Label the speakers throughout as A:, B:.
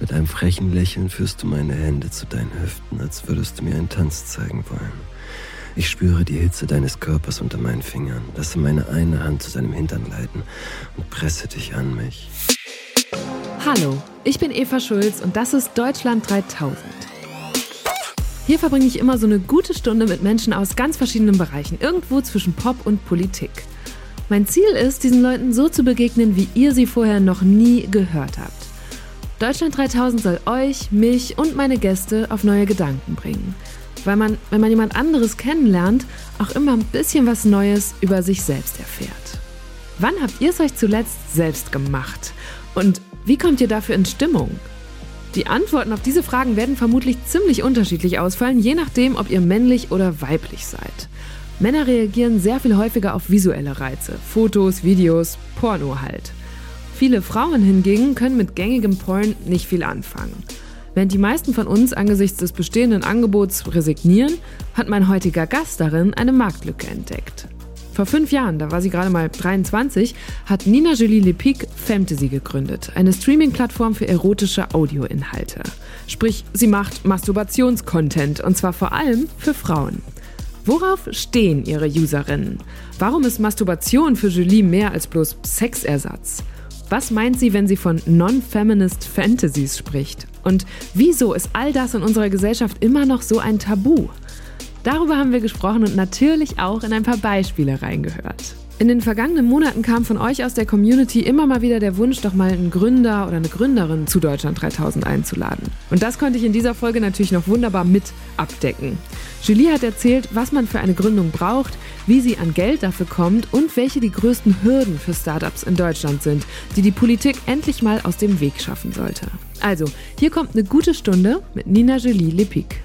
A: Mit einem frechen Lächeln führst du meine Hände zu deinen Hüften, als würdest du mir einen Tanz zeigen wollen. Ich spüre die Hitze deines Körpers unter meinen Fingern, lasse meine eine Hand zu deinem Hintern leiten und presse dich an mich.
B: Hallo, ich bin Eva Schulz und das ist Deutschland 3000. Hier verbringe ich immer so eine gute Stunde mit Menschen aus ganz verschiedenen Bereichen, irgendwo zwischen Pop und Politik. Mein Ziel ist, diesen Leuten so zu begegnen, wie ihr sie vorher noch nie gehört habt. Deutschland 3000 soll euch, mich und meine Gäste auf neue Gedanken bringen. Weil man, wenn man jemand anderes kennenlernt, auch immer ein bisschen was Neues über sich selbst erfährt. Wann habt ihr es euch zuletzt selbst gemacht? Und wie kommt ihr dafür in Stimmung? Die Antworten auf diese Fragen werden vermutlich ziemlich unterschiedlich ausfallen, je nachdem, ob ihr männlich oder weiblich seid. Männer reagieren sehr viel häufiger auf visuelle Reize, Fotos, Videos, Porno halt. Viele Frauen hingegen können mit gängigem Porn nicht viel anfangen. Während die meisten von uns angesichts des bestehenden Angebots resignieren, hat mein heutiger Gast darin eine Marktlücke entdeckt. Vor fünf Jahren, da war sie gerade mal 23, hat Nina Julie Lepic Fantasy gegründet, eine Streaming-Plattform für erotische Audioinhalte. Sprich, sie macht Masturbationscontent und zwar vor allem für Frauen. Worauf stehen ihre Userinnen? Warum ist Masturbation für Julie mehr als bloß Sexersatz? Was meint sie, wenn sie von Non-Feminist Fantasies spricht? Und wieso ist all das in unserer Gesellschaft immer noch so ein Tabu? Darüber haben wir gesprochen und natürlich auch in ein paar Beispiele reingehört. In den vergangenen Monaten kam von euch aus der Community immer mal wieder der Wunsch, doch mal einen Gründer oder eine Gründerin zu Deutschland 3000 einzuladen. Und das konnte ich in dieser Folge natürlich noch wunderbar mit abdecken. Julie hat erzählt, was man für eine Gründung braucht, wie sie an Geld dafür kommt und welche die größten Hürden für Startups in Deutschland sind, die die Politik endlich mal aus dem Weg schaffen sollte. Also, hier kommt eine gute Stunde mit Nina Julie Lepic.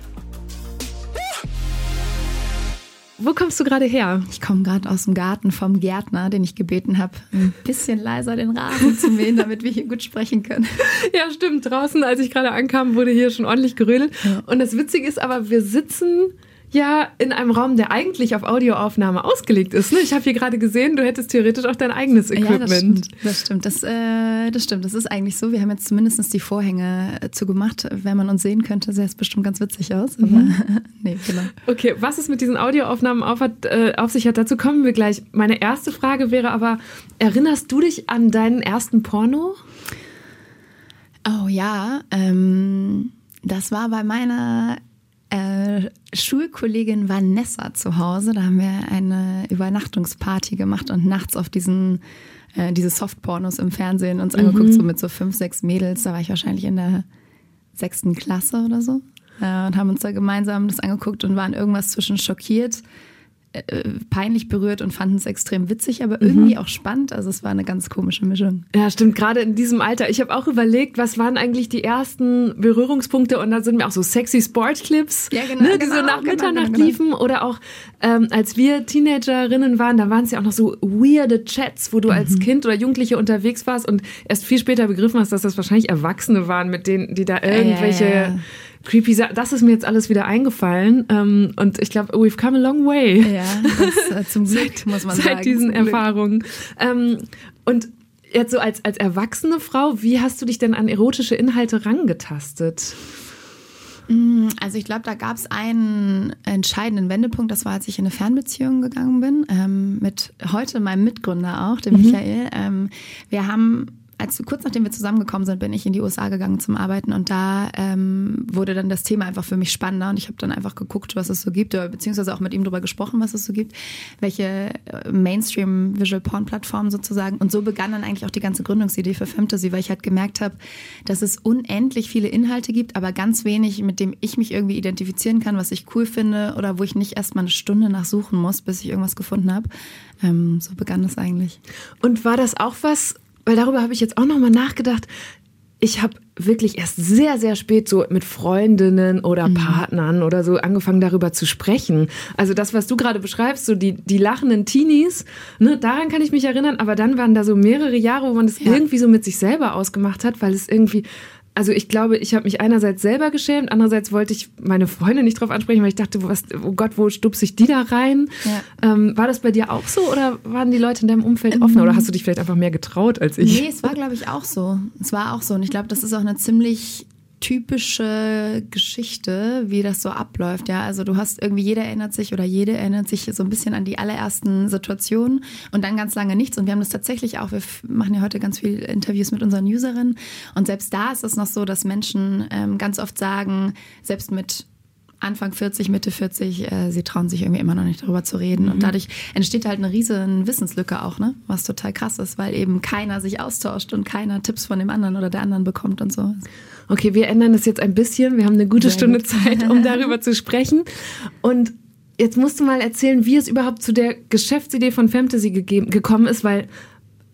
B: Wo kommst du gerade her?
C: Ich komme gerade aus dem Garten vom Gärtner, den ich gebeten habe, ein bisschen leiser den Rasen zu mähen, damit wir hier gut sprechen können.
B: Ja, stimmt. Draußen, als ich gerade ankam, wurde hier schon ordentlich gerödelt. Ja. Und das Witzige ist aber, wir sitzen ja in einem Raum, der eigentlich auf Audioaufnahme ausgelegt ist. Ne? Ich habe hier gerade gesehen, du hättest theoretisch auch dein eigenes Equipment.
C: Ja, das stimmt. Das stimmt. Das, äh, das stimmt. Das ist eigentlich so. Wir haben jetzt zumindest die Vorhänge äh, zugemacht. Wenn man uns sehen könnte, sähe es bestimmt ganz witzig aus. Aber mhm.
B: nee, genau. Okay, was es mit diesen Audioaufnahmen auf, hat, äh, auf sich hat, dazu kommen wir gleich. Meine erste Frage wäre aber, erinnerst du dich an deinen ersten Porno?
C: Oh ja, ähm, das war bei meiner äh, Schulkollegin Vanessa zu Hause. Da haben wir eine Übernachtungsparty gemacht und nachts auf diesen äh, diese Softpornos im Fernsehen uns mhm. angeguckt, so mit so fünf, sechs Mädels. Da war ich wahrscheinlich in der sechsten Klasse oder so. Äh, und haben uns da gemeinsam das angeguckt und waren irgendwas zwischen schockiert äh, peinlich berührt und fanden es extrem witzig, aber mhm. irgendwie auch spannend. Also es war eine ganz komische Mischung.
B: Ja, stimmt. Gerade in diesem Alter. Ich habe auch überlegt, was waren eigentlich die ersten Berührungspunkte und da sind mir auch so sexy Sportclips, ja, genau, ne, die genau, so nach genau, Mitternacht genau, genau, liefen oder auch ähm, als wir Teenagerinnen waren, da waren es ja auch noch so weirde Chats, wo du mhm. als Kind oder Jugendliche unterwegs warst und erst viel später begriffen hast, dass das wahrscheinlich Erwachsene waren, mit denen, die da irgendwelche ja, ja, creepy Das ist mir jetzt alles wieder eingefallen. Ähm, und ich glaube, we've come a long way.
C: Ja, das, äh, zum Glück, seit, muss man
B: seit
C: sagen.
B: Seit diesen Erfahrungen. Ähm, und jetzt so als, als erwachsene Frau, wie hast du dich denn an erotische Inhalte rangetastet?
C: Mm, also ich glaube, da gab es einen entscheidenden Wendepunkt. Das war, als ich in eine Fernbeziehung gegangen bin, ähm, mit heute meinem Mitgründer auch, dem mhm. Michael. Ähm, wir haben als kurz nachdem wir zusammengekommen sind, bin ich in die USA gegangen zum Arbeiten und da ähm, wurde dann das Thema einfach für mich spannender und ich habe dann einfach geguckt, was es so gibt, oder beziehungsweise auch mit ihm darüber gesprochen, was es so gibt, welche äh, Mainstream Visual Porn Plattformen sozusagen und so begann dann eigentlich auch die ganze Gründungsidee für Fantasy, weil ich halt gemerkt habe, dass es unendlich viele Inhalte gibt, aber ganz wenig, mit dem ich mich irgendwie identifizieren kann, was ich cool finde oder wo ich nicht erst mal eine Stunde nachsuchen muss, bis ich irgendwas gefunden habe. Ähm, so begann das eigentlich.
B: Und war das auch was, weil darüber habe ich jetzt auch nochmal nachgedacht. Ich habe wirklich erst sehr, sehr spät so mit Freundinnen oder mhm. Partnern oder so angefangen darüber zu sprechen. Also das, was du gerade beschreibst, so die, die lachenden Teenies, ne, daran kann ich mich erinnern, aber dann waren da so mehrere Jahre, wo man das ja. irgendwie so mit sich selber ausgemacht hat, weil es irgendwie also ich glaube, ich habe mich einerseits selber geschämt, andererseits wollte ich meine Freunde nicht drauf ansprechen, weil ich dachte, was, oh Gott, wo stupse ich die da rein? Ja. Ähm, war das bei dir auch so oder waren die Leute in deinem Umfeld offen oder hast du dich vielleicht einfach mehr getraut als ich?
C: Nee, es war, glaube ich, auch so. Es war auch so und ich glaube, das ist auch eine ziemlich typische Geschichte, wie das so abläuft. Ja, also du hast irgendwie jeder erinnert sich oder jede erinnert sich so ein bisschen an die allerersten Situationen und dann ganz lange nichts. Und wir haben das tatsächlich auch. Wir machen ja heute ganz viele Interviews mit unseren Userinnen und selbst da ist es noch so, dass Menschen ähm, ganz oft sagen, selbst mit Anfang 40, Mitte 40, äh, sie trauen sich irgendwie immer noch nicht darüber zu reden. Mhm. Und dadurch entsteht halt eine riesen Wissenslücke auch, ne? Was total krass ist, weil eben keiner sich austauscht und keiner Tipps von dem anderen oder der anderen bekommt und so.
B: Okay, wir ändern das jetzt ein bisschen. Wir haben eine gute Sehr Stunde gut. Zeit, um darüber zu sprechen. Und jetzt musst du mal erzählen, wie es überhaupt zu der Geschäftsidee von Fantasy gegeben, gekommen ist, weil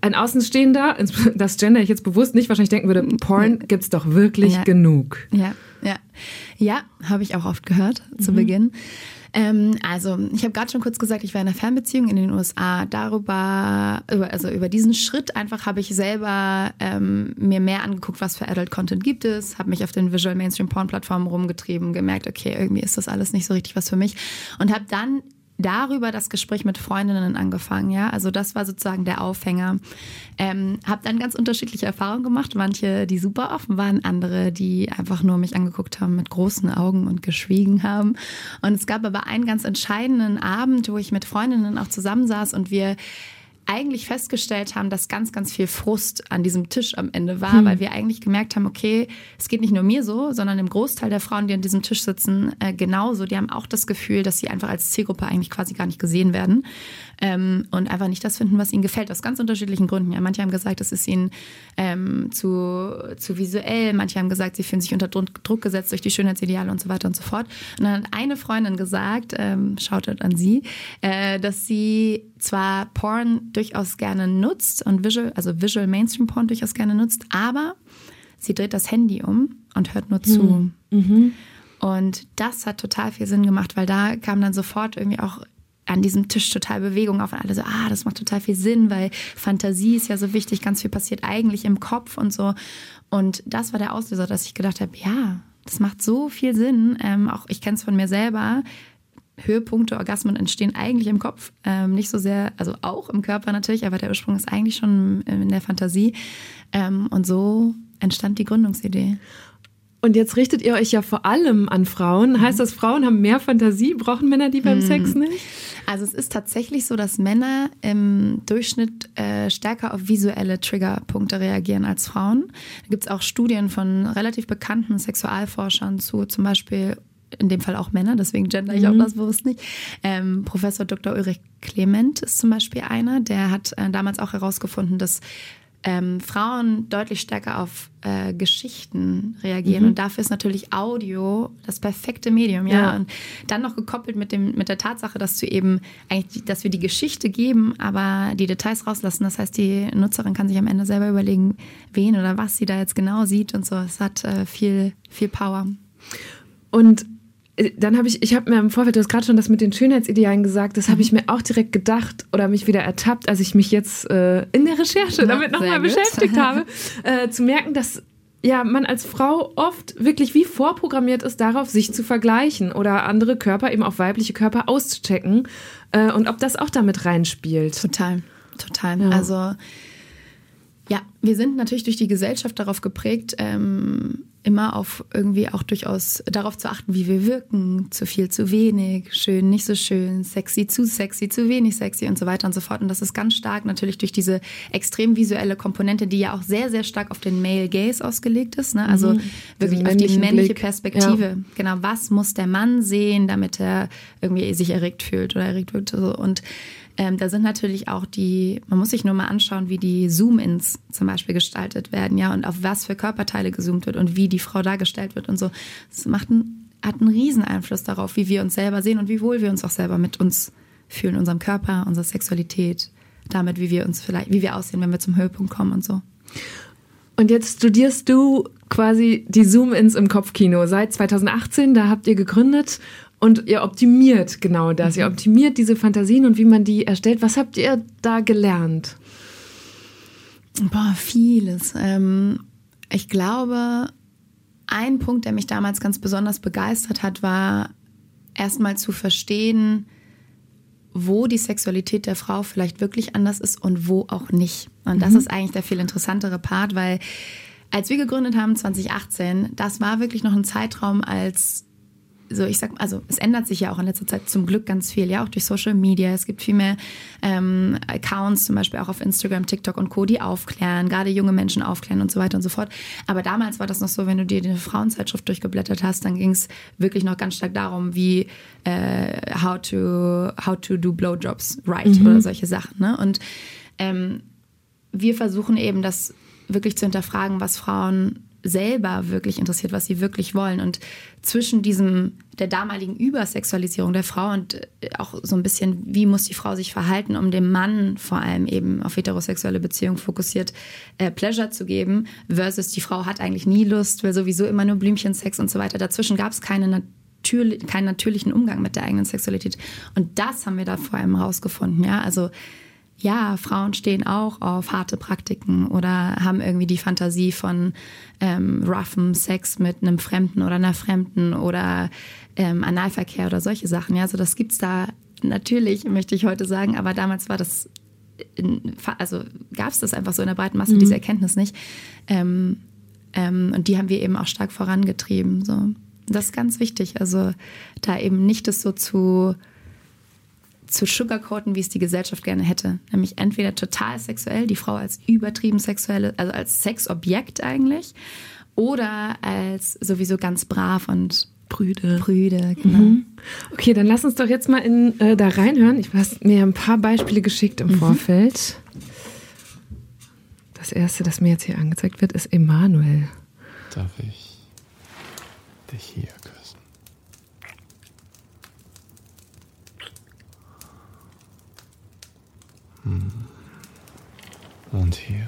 B: ein Außenstehender, das gender ich jetzt bewusst nicht, wahrscheinlich denken würde, Porn gibt's doch wirklich ja. genug.
C: Ja, ja. Ja, habe ich auch oft gehört zu mhm. Beginn. Ähm, also, ich habe gerade schon kurz gesagt, ich war in einer Fernbeziehung in den USA. Darüber, über, also über diesen Schritt einfach habe ich selber ähm, mir mehr angeguckt, was für Adult Content gibt es, habe mich auf den Visual Mainstream Porn Plattformen rumgetrieben, gemerkt, okay, irgendwie ist das alles nicht so richtig was für mich und habe dann darüber das Gespräch mit Freundinnen angefangen, ja. Also das war sozusagen der Aufhänger. Ähm, habe dann ganz unterschiedliche Erfahrungen gemacht. Manche, die super offen waren, andere, die einfach nur mich angeguckt haben mit großen Augen und geschwiegen haben. Und es gab aber einen ganz entscheidenden Abend, wo ich mit Freundinnen auch zusammensaß und wir eigentlich festgestellt haben, dass ganz, ganz viel Frust an diesem Tisch am Ende war, hm. weil wir eigentlich gemerkt haben, okay, es geht nicht nur mir so, sondern im Großteil der Frauen, die an diesem Tisch sitzen, äh, genauso. Die haben auch das Gefühl, dass sie einfach als Zielgruppe eigentlich quasi gar nicht gesehen werden ähm, und einfach nicht das finden, was ihnen gefällt, aus ganz unterschiedlichen Gründen. Ja, manche haben gesagt, es ist ihnen ähm, zu, zu visuell, manche haben gesagt, sie fühlen sich unter Druck gesetzt durch die Schönheitsideale und so weiter und so fort. Und dann hat eine Freundin gesagt, ähm, schaut an sie, äh, dass sie zwar Porn durchaus gerne nutzt und Visual, also Visual Mainstream Porn durchaus gerne nutzt, aber sie dreht das Handy um und hört nur zu. Hm. Mhm. Und das hat total viel Sinn gemacht, weil da kam dann sofort irgendwie auch an diesem Tisch total Bewegung auf und alle so, ah, das macht total viel Sinn, weil Fantasie ist ja so wichtig, ganz viel passiert eigentlich im Kopf und so. Und das war der Auslöser, dass ich gedacht habe, ja, das macht so viel Sinn. Ähm, auch ich kenne es von mir selber. Höhepunkte, Orgasmen entstehen eigentlich im Kopf, ähm, nicht so sehr, also auch im Körper natürlich, aber der Ursprung ist eigentlich schon in der Fantasie. Ähm, und so entstand die Gründungsidee.
B: Und jetzt richtet ihr euch ja vor allem an Frauen. Mhm. Heißt das, Frauen haben mehr Fantasie? Brauchen Männer die beim mhm. Sex nicht?
C: Also es ist tatsächlich so, dass Männer im Durchschnitt äh, stärker auf visuelle Triggerpunkte reagieren als Frauen. Da gibt es auch Studien von relativ bekannten Sexualforschern zu zum Beispiel in dem Fall auch Männer, deswegen gender ich auch mhm. das bewusst nicht. Ähm, Professor Dr. Ulrich Clement ist zum Beispiel einer, der hat äh, damals auch herausgefunden, dass ähm, Frauen deutlich stärker auf äh, Geschichten reagieren. Mhm. Und dafür ist natürlich Audio das perfekte Medium, ja? ja. Und dann noch gekoppelt mit dem, mit der Tatsache, dass du eben eigentlich, dass wir die Geschichte geben, aber die Details rauslassen. Das heißt, die Nutzerin kann sich am Ende selber überlegen, wen oder was sie da jetzt genau sieht und so. Es hat äh, viel, viel Power.
B: Und dann habe ich, ich habe mir im Vorfeld, du hast gerade schon das mit den Schönheitsidealen gesagt, das habe mhm. ich mir auch direkt gedacht oder mich wieder ertappt, als ich mich jetzt äh, in der Recherche ja, damit nochmal beschäftigt habe, äh, zu merken, dass ja, man als Frau oft wirklich wie vorprogrammiert ist, darauf sich zu vergleichen oder andere Körper, eben auch weibliche Körper auszuchecken äh, und ob das auch damit reinspielt.
C: Total, total. Ja. Also ja, wir sind natürlich durch die Gesellschaft darauf geprägt, ähm, immer auf irgendwie auch durchaus darauf zu achten, wie wir wirken, zu viel, zu wenig, schön, nicht so schön, sexy, zu sexy, zu wenig sexy und so weiter und so fort. Und das ist ganz stark natürlich durch diese extrem visuelle Komponente, die ja auch sehr, sehr stark auf den Male Gaze ausgelegt ist. Ne? Also mhm. wirklich auf die männliche Blick. Perspektive. Ja. Genau, was muss der Mann sehen, damit er irgendwie sich erregt fühlt oder erregt wird. Und ähm, da sind natürlich auch die, man muss sich nur mal anschauen, wie die Zoom-Ins zum Beispiel gestaltet werden, ja, und auf was für Körperteile gezoomt wird und wie die Frau dargestellt wird und so. Das macht einen, hat einen riesen Einfluss darauf, wie wir uns selber sehen und wie wohl wir uns auch selber mit uns fühlen, unserem Körper, unserer Sexualität, damit, wie wir uns vielleicht, wie wir aussehen, wenn wir zum Höhepunkt kommen und so.
B: Und jetzt studierst du quasi die Zoom-Ins im Kopfkino seit 2018. Da habt ihr gegründet und ihr optimiert genau das. Mhm. Ihr optimiert diese Fantasien und wie man die erstellt. Was habt ihr da gelernt?
C: Boah, vieles. Ähm, ich glaube, ein Punkt, der mich damals ganz besonders begeistert hat, war erstmal zu verstehen, wo die Sexualität der Frau vielleicht wirklich anders ist und wo auch nicht. Und das mhm. ist eigentlich der viel interessantere Part, weil als wir gegründet haben 2018, das war wirklich noch ein Zeitraum, als so, ich sag, also es ändert sich ja auch in letzter Zeit zum Glück ganz viel, ja, auch durch Social Media. Es gibt viel mehr ähm, Accounts, zum Beispiel auch auf Instagram, TikTok und Co., die aufklären, gerade junge Menschen aufklären und so weiter und so fort. Aber damals war das noch so, wenn du dir die Frauenzeitschrift durchgeblättert hast, dann ging es wirklich noch ganz stark darum, wie äh, how to how to do blowjobs right mhm. oder solche Sachen. Ne? Und ähm, wir versuchen eben das wirklich zu hinterfragen, was Frauen selber wirklich interessiert, was sie wirklich wollen. Und zwischen diesem, der damaligen Übersexualisierung der Frau und äh, auch so ein bisschen, wie muss die Frau sich verhalten, um dem Mann vor allem eben auf heterosexuelle Beziehungen fokussiert äh, Pleasure zu geben, versus die Frau hat eigentlich nie Lust, will sowieso immer nur Blümchensex und so weiter. Dazwischen gab es keine natürlich, keinen natürlichen Umgang mit der eigenen Sexualität. Und das haben wir da vor allem rausgefunden, ja. Also ja, Frauen stehen auch auf harte Praktiken oder haben irgendwie die Fantasie von ähm, roughem Sex mit einem Fremden oder einer Fremden oder ähm, Analverkehr oder solche Sachen. Ja, also das gibt's da natürlich, möchte ich heute sagen, aber damals war das, in, also gab es das einfach so in der breiten Masse, mhm. diese Erkenntnis nicht. Ähm, ähm, und die haben wir eben auch stark vorangetrieben. So. Das ist ganz wichtig. Also da eben nicht das so zu zu sugarcoaten, wie es die Gesellschaft gerne hätte. Nämlich entweder total sexuell, die Frau als übertrieben sexuelle, also als Sexobjekt eigentlich, oder als sowieso ganz brav und Brüde. Brüde,
B: genau. Mhm. Okay, dann lass uns doch jetzt mal in, äh, da reinhören. Ich habe mir ein paar Beispiele geschickt im mhm. Vorfeld. Das erste, das mir jetzt hier angezeigt wird, ist Emanuel.
D: Darf ich dich hier Hm. Und hier.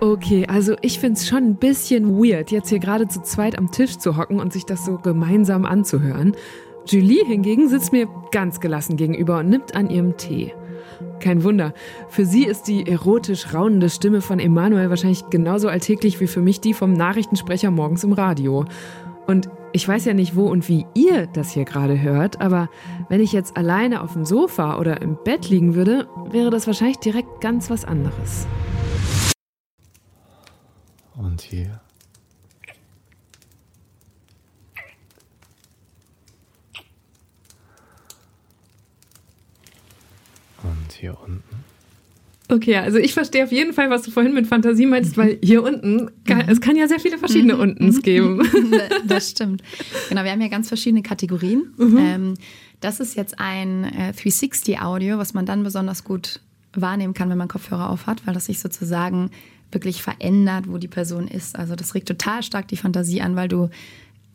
B: Okay, also ich finde es schon ein bisschen weird, jetzt hier gerade zu zweit am Tisch zu hocken und sich das so gemeinsam anzuhören. Julie hingegen sitzt mir ganz gelassen gegenüber und nimmt an ihrem Tee. Kein Wunder. Für sie ist die erotisch raunende Stimme von Emanuel wahrscheinlich genauso alltäglich wie für mich die vom Nachrichtensprecher morgens im Radio. Und ich weiß ja nicht, wo und wie ihr das hier gerade hört, aber wenn ich jetzt alleine auf dem Sofa oder im Bett liegen würde, wäre das wahrscheinlich direkt ganz was anderes.
D: Und hier. Und hier unten.
B: Okay, also ich verstehe auf jeden Fall, was du vorhin mit Fantasie meinst, weil hier unten, kann, es kann ja sehr viele verschiedene mhm. Untens geben.
C: Das stimmt. Genau, wir haben ja ganz verschiedene Kategorien. Mhm. Ähm, das ist jetzt ein 360-Audio, äh, was man dann besonders gut wahrnehmen kann, wenn man Kopfhörer auf hat, weil das sich sozusagen wirklich verändert, wo die Person ist. Also das regt total stark die Fantasie an, weil du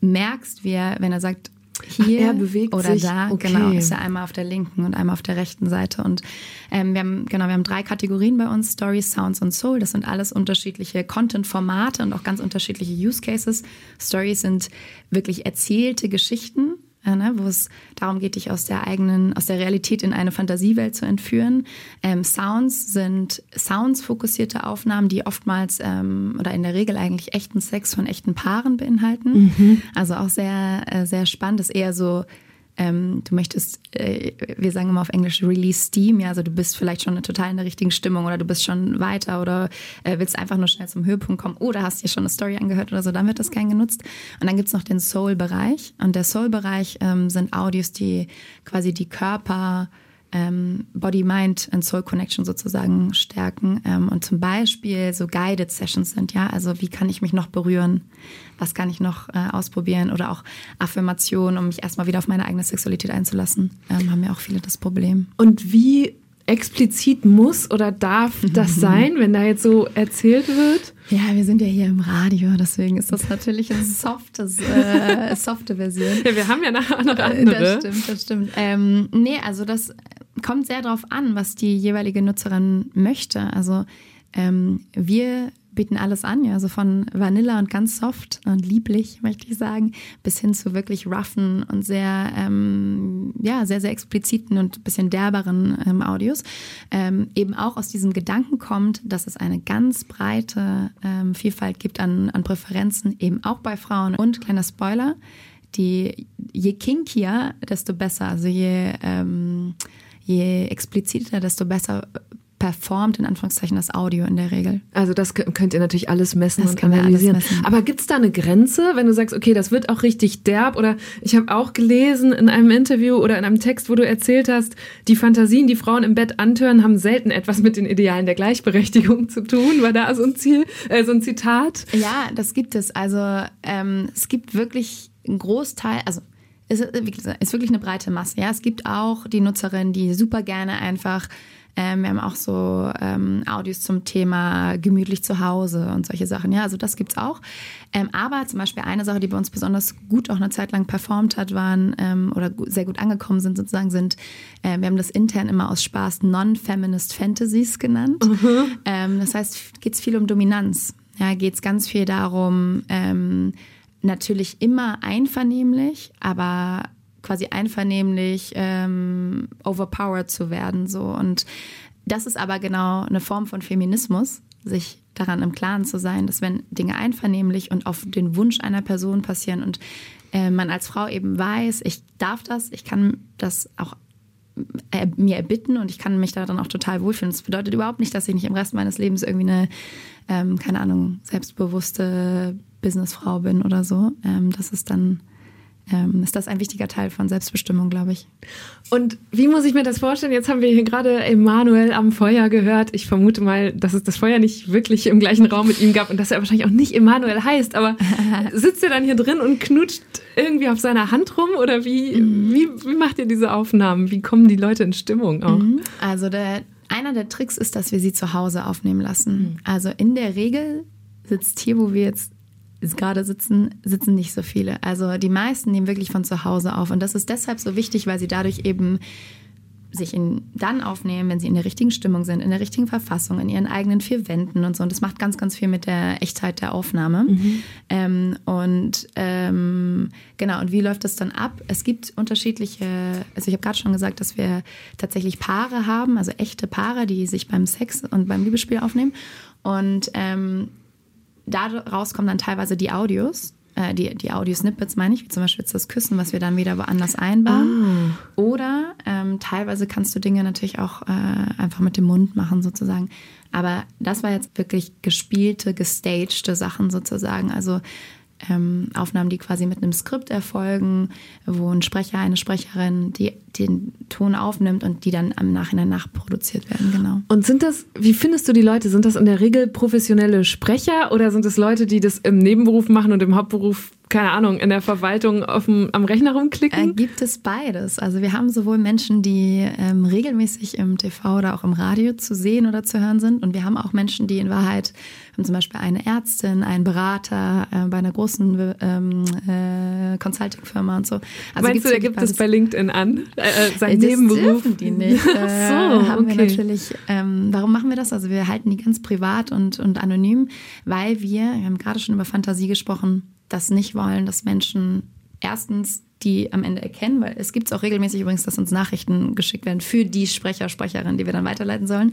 C: merkst, wie er, wenn er sagt, hier
B: Ach,
C: oder sich. da. Okay. Genau, ist er einmal auf der linken und einmal auf der rechten Seite. Und ähm, wir haben genau, wir haben drei Kategorien bei uns: Stories, Sounds und Soul. Das sind alles unterschiedliche Content-Formate und auch ganz unterschiedliche Use Cases. Stories sind wirklich erzählte Geschichten äh, ne, wo es darum geht, dich aus der eigenen, aus der Realität in eine Fantasiewelt zu entführen. Ähm, Sounds sind Sounds-fokussierte Aufnahmen, die oftmals ähm, oder in der Regel eigentlich echten Sex von echten Paaren beinhalten. Mhm. Also auch sehr, äh, sehr spannend. Ist eher so ähm, du möchtest, äh, wir sagen immer auf Englisch Release Steam, ja, also du bist vielleicht schon total in der richtigen Stimmung oder du bist schon weiter oder äh, willst einfach nur schnell zum Höhepunkt kommen oder hast dir schon eine Story angehört oder so, dann wird das gern genutzt. Und dann gibt's noch den Soul-Bereich und der Soul-Bereich ähm, sind Audios, die quasi die Körper ähm, Body, Mind and Soul Connection sozusagen stärken ähm, und zum Beispiel so Guided Sessions sind, ja, also wie kann ich mich noch berühren, was kann ich noch äh, ausprobieren oder auch Affirmationen, um mich erstmal wieder auf meine eigene Sexualität einzulassen, ähm, haben ja auch viele das Problem.
B: Und wie explizit muss oder darf das sein, wenn da jetzt so erzählt wird?
C: Ja, wir sind ja hier im Radio, deswegen ist das natürlich eine softes, äh, softe Version.
B: Ja, wir haben ja nachher noch andere.
C: Das stimmt, das stimmt. Ähm, nee, also das kommt sehr darauf an, was die jeweilige Nutzerin möchte. Also ähm, wir bieten alles an, ja, also von Vanilla und ganz soft und lieblich, möchte ich sagen, bis hin zu wirklich roughen und sehr, ähm, ja, sehr, sehr expliziten und bisschen derberen ähm, Audios. Ähm, eben auch aus diesem Gedanken kommt, dass es eine ganz breite ähm, Vielfalt gibt an, an Präferenzen, eben auch bei Frauen. Und kleiner Spoiler, die je kinkier, desto besser. Also je, ähm, je expliziter, desto besser performt in Anführungszeichen das Audio in der Regel.
B: Also das könnt ihr natürlich alles messen
C: Das
B: und analysieren.
C: messen.
B: Aber gibt es da eine Grenze, wenn du sagst, okay, das wird auch richtig derb? Oder ich habe auch gelesen in einem Interview oder in einem Text, wo du erzählt hast, die Fantasien, die Frauen im Bett antören, haben selten etwas mit den Idealen der Gleichberechtigung zu tun. War da so ein Ziel, äh, so ein Zitat?
C: Ja, das gibt es. Also ähm, es gibt wirklich einen Großteil, also es ist, ist wirklich eine breite Masse. Ja, es gibt auch die Nutzerinnen, die super gerne einfach ähm, wir haben auch so ähm, Audios zum Thema gemütlich zu Hause und solche Sachen. Ja, also das gibt's auch. Ähm, aber zum Beispiel eine Sache, die bei uns besonders gut auch eine Zeit lang performt hat, waren ähm, oder sehr gut angekommen sind sozusagen, sind, äh, wir haben das intern immer aus Spaß Non-Feminist Fantasies genannt. Ähm, das heißt, geht's viel um Dominanz. Ja, geht's ganz viel darum, ähm, natürlich immer einvernehmlich, aber quasi einvernehmlich ähm, overpowered zu werden so und das ist aber genau eine Form von Feminismus, sich daran im Klaren zu sein, dass wenn Dinge einvernehmlich und auf den Wunsch einer Person passieren und äh, man als Frau eben weiß, ich darf das, ich kann das auch äh, mir erbitten und ich kann mich daran auch total wohlfühlen. Das bedeutet überhaupt nicht, dass ich nicht im Rest meines Lebens irgendwie eine, ähm, keine Ahnung, selbstbewusste Businessfrau bin oder so. Ähm, das ist dann, ähm, ist das ein wichtiger Teil von Selbstbestimmung, glaube ich.
B: Und wie muss ich mir das vorstellen? Jetzt haben wir hier gerade Emanuel am Feuer gehört. Ich vermute mal, dass es das Feuer nicht wirklich im gleichen Raum mit ihm gab und dass er wahrscheinlich auch nicht Emanuel heißt. Aber sitzt er dann hier drin und knutscht irgendwie auf seiner Hand rum? Oder wie, wie, wie macht ihr diese Aufnahmen? Wie kommen die Leute in Stimmung auch?
C: Also der, einer der Tricks ist, dass wir sie zu Hause aufnehmen lassen. Also in der Regel sitzt hier, wo wir jetzt gerade sitzen, sitzen nicht so viele. Also die meisten nehmen wirklich von zu Hause auf. Und das ist deshalb so wichtig, weil sie dadurch eben sich in, dann aufnehmen, wenn sie in der richtigen Stimmung sind, in der richtigen Verfassung, in ihren eigenen vier Wänden und so. Und das macht ganz, ganz viel mit der Echtheit der Aufnahme. Ähm, und ähm, genau, und wie läuft das dann ab? Es gibt unterschiedliche, also ich habe gerade schon gesagt, dass wir tatsächlich Paare haben, also echte Paare, die sich beim Sex und beim Liebesspiel aufnehmen. Und ähm, daraus kommen dann teilweise die Audios, äh, die, die Audio-Snippets meine ich, wie zum Beispiel jetzt das Küssen, was wir dann wieder woanders einbauen. Oder ähm, teilweise kannst du Dinge natürlich auch äh, einfach mit dem Mund machen sozusagen. Aber das war jetzt wirklich gespielte, gestagte Sachen sozusagen. Also ähm, Aufnahmen, die quasi mit einem Skript erfolgen, wo ein Sprecher, eine Sprecherin die, den Ton aufnimmt und die dann am Nachhinein nachproduziert werden, genau.
B: Und sind das, wie findest du die Leute? Sind das in der Regel professionelle Sprecher oder sind es Leute, die das im Nebenberuf machen und im Hauptberuf, keine Ahnung, in der Verwaltung auf dem, am Rechner
C: Äh,
B: rumklicken?
C: gibt es beides. Also wir haben sowohl Menschen, die ähm, regelmäßig im TV oder auch im Radio zu sehen oder zu hören sind. Und wir haben auch Menschen, die in Wahrheit, wir haben zum Beispiel eine Ärztin, einen Berater äh, bei einer großen ähm, äh, Consulting-Firma und so. Also
B: Meinst du, da
C: wirklich
B: gibt es bei LinkedIn an? Äh, äh, sein
C: Das
B: Nebenberuf?
C: dürfen die nicht.
B: Ach
C: Äh,
B: so,
C: haben wir
B: okay.
C: natürlich. Ähm, warum machen wir das? Also wir halten die ganz privat und, und anonym, weil wir, wir haben gerade schon über Fantasie gesprochen, das nicht wollen, dass Menschen erstens die am Ende erkennen, weil es gibt es auch regelmäßig übrigens, dass uns Nachrichten geschickt werden für die Sprecher, Sprecherin, die wir dann weiterleiten sollen.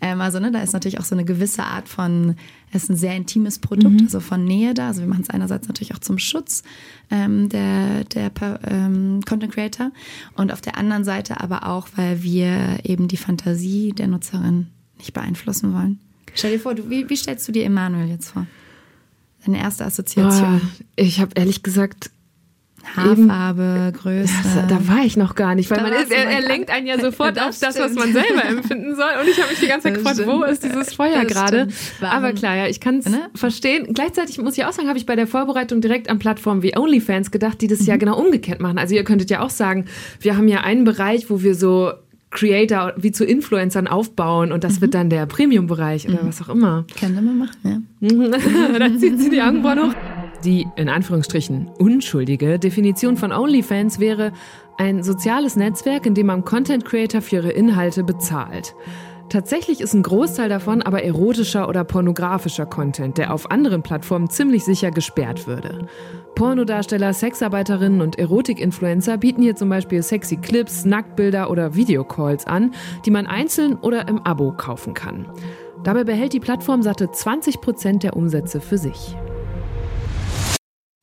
C: Ähm, also ne, da ist natürlich auch so eine gewisse Art von, es ist ein sehr intimes Produkt, also von Nähe da. Also wir machen es einerseits natürlich auch zum Schutz ähm, der, der ähm, Content Creator und auf der anderen Seite aber auch, weil wir eben die Fantasie der Nutzerin nicht beeinflussen wollen. Stell dir vor, du, wie, wie stellst du dir Emanuel jetzt vor? Deine erste Assoziation.
B: Boah, ich habe ehrlich gesagt,
C: Haarfarbe, Größe.
B: das, da war ich noch gar nicht, weil
C: Da
B: man ist, er, er lenkt einen ja sofort
C: Das
B: auf das, was
C: stimmt.
B: man selber empfinden soll. Und ich habe mich die ganze Zeit gefragt, wo ist dieses Feuer gerade? Aber klar, ja, ich kann es
C: Ne?
B: verstehen. Gleichzeitig muss ich auch sagen, habe ich bei der Vorbereitung direkt an Plattformen wie OnlyFans gedacht, die das
C: Mhm.
B: ja genau umgekehrt machen. Also ihr könntet ja auch sagen, wir haben ja einen Bereich, wo wir so Creator wie zu Influencern aufbauen und
C: Mhm.
B: das wird dann der Premium-Bereich oder was auch immer.
C: Könnte man machen, ja.
B: da zieht sie die Augenbrauen hoch. Die, in Anführungsstrichen, unschuldige Definition von OnlyFans wäre ein soziales Netzwerk, in dem man Content Creator für ihre Inhalte bezahlt. Tatsächlich ist ein Großteil davon aber erotischer oder pornografischer Content, der auf anderen Plattformen ziemlich sicher gesperrt würde. Pornodarsteller, Sexarbeiterinnen und Erotik-Influencer bieten hier zum Beispiel sexy Clips, Nacktbilder oder Videocalls an, die man einzeln oder im Abo kaufen kann. Dabei behält die Plattform satte 20 Prozent der Umsätze für sich.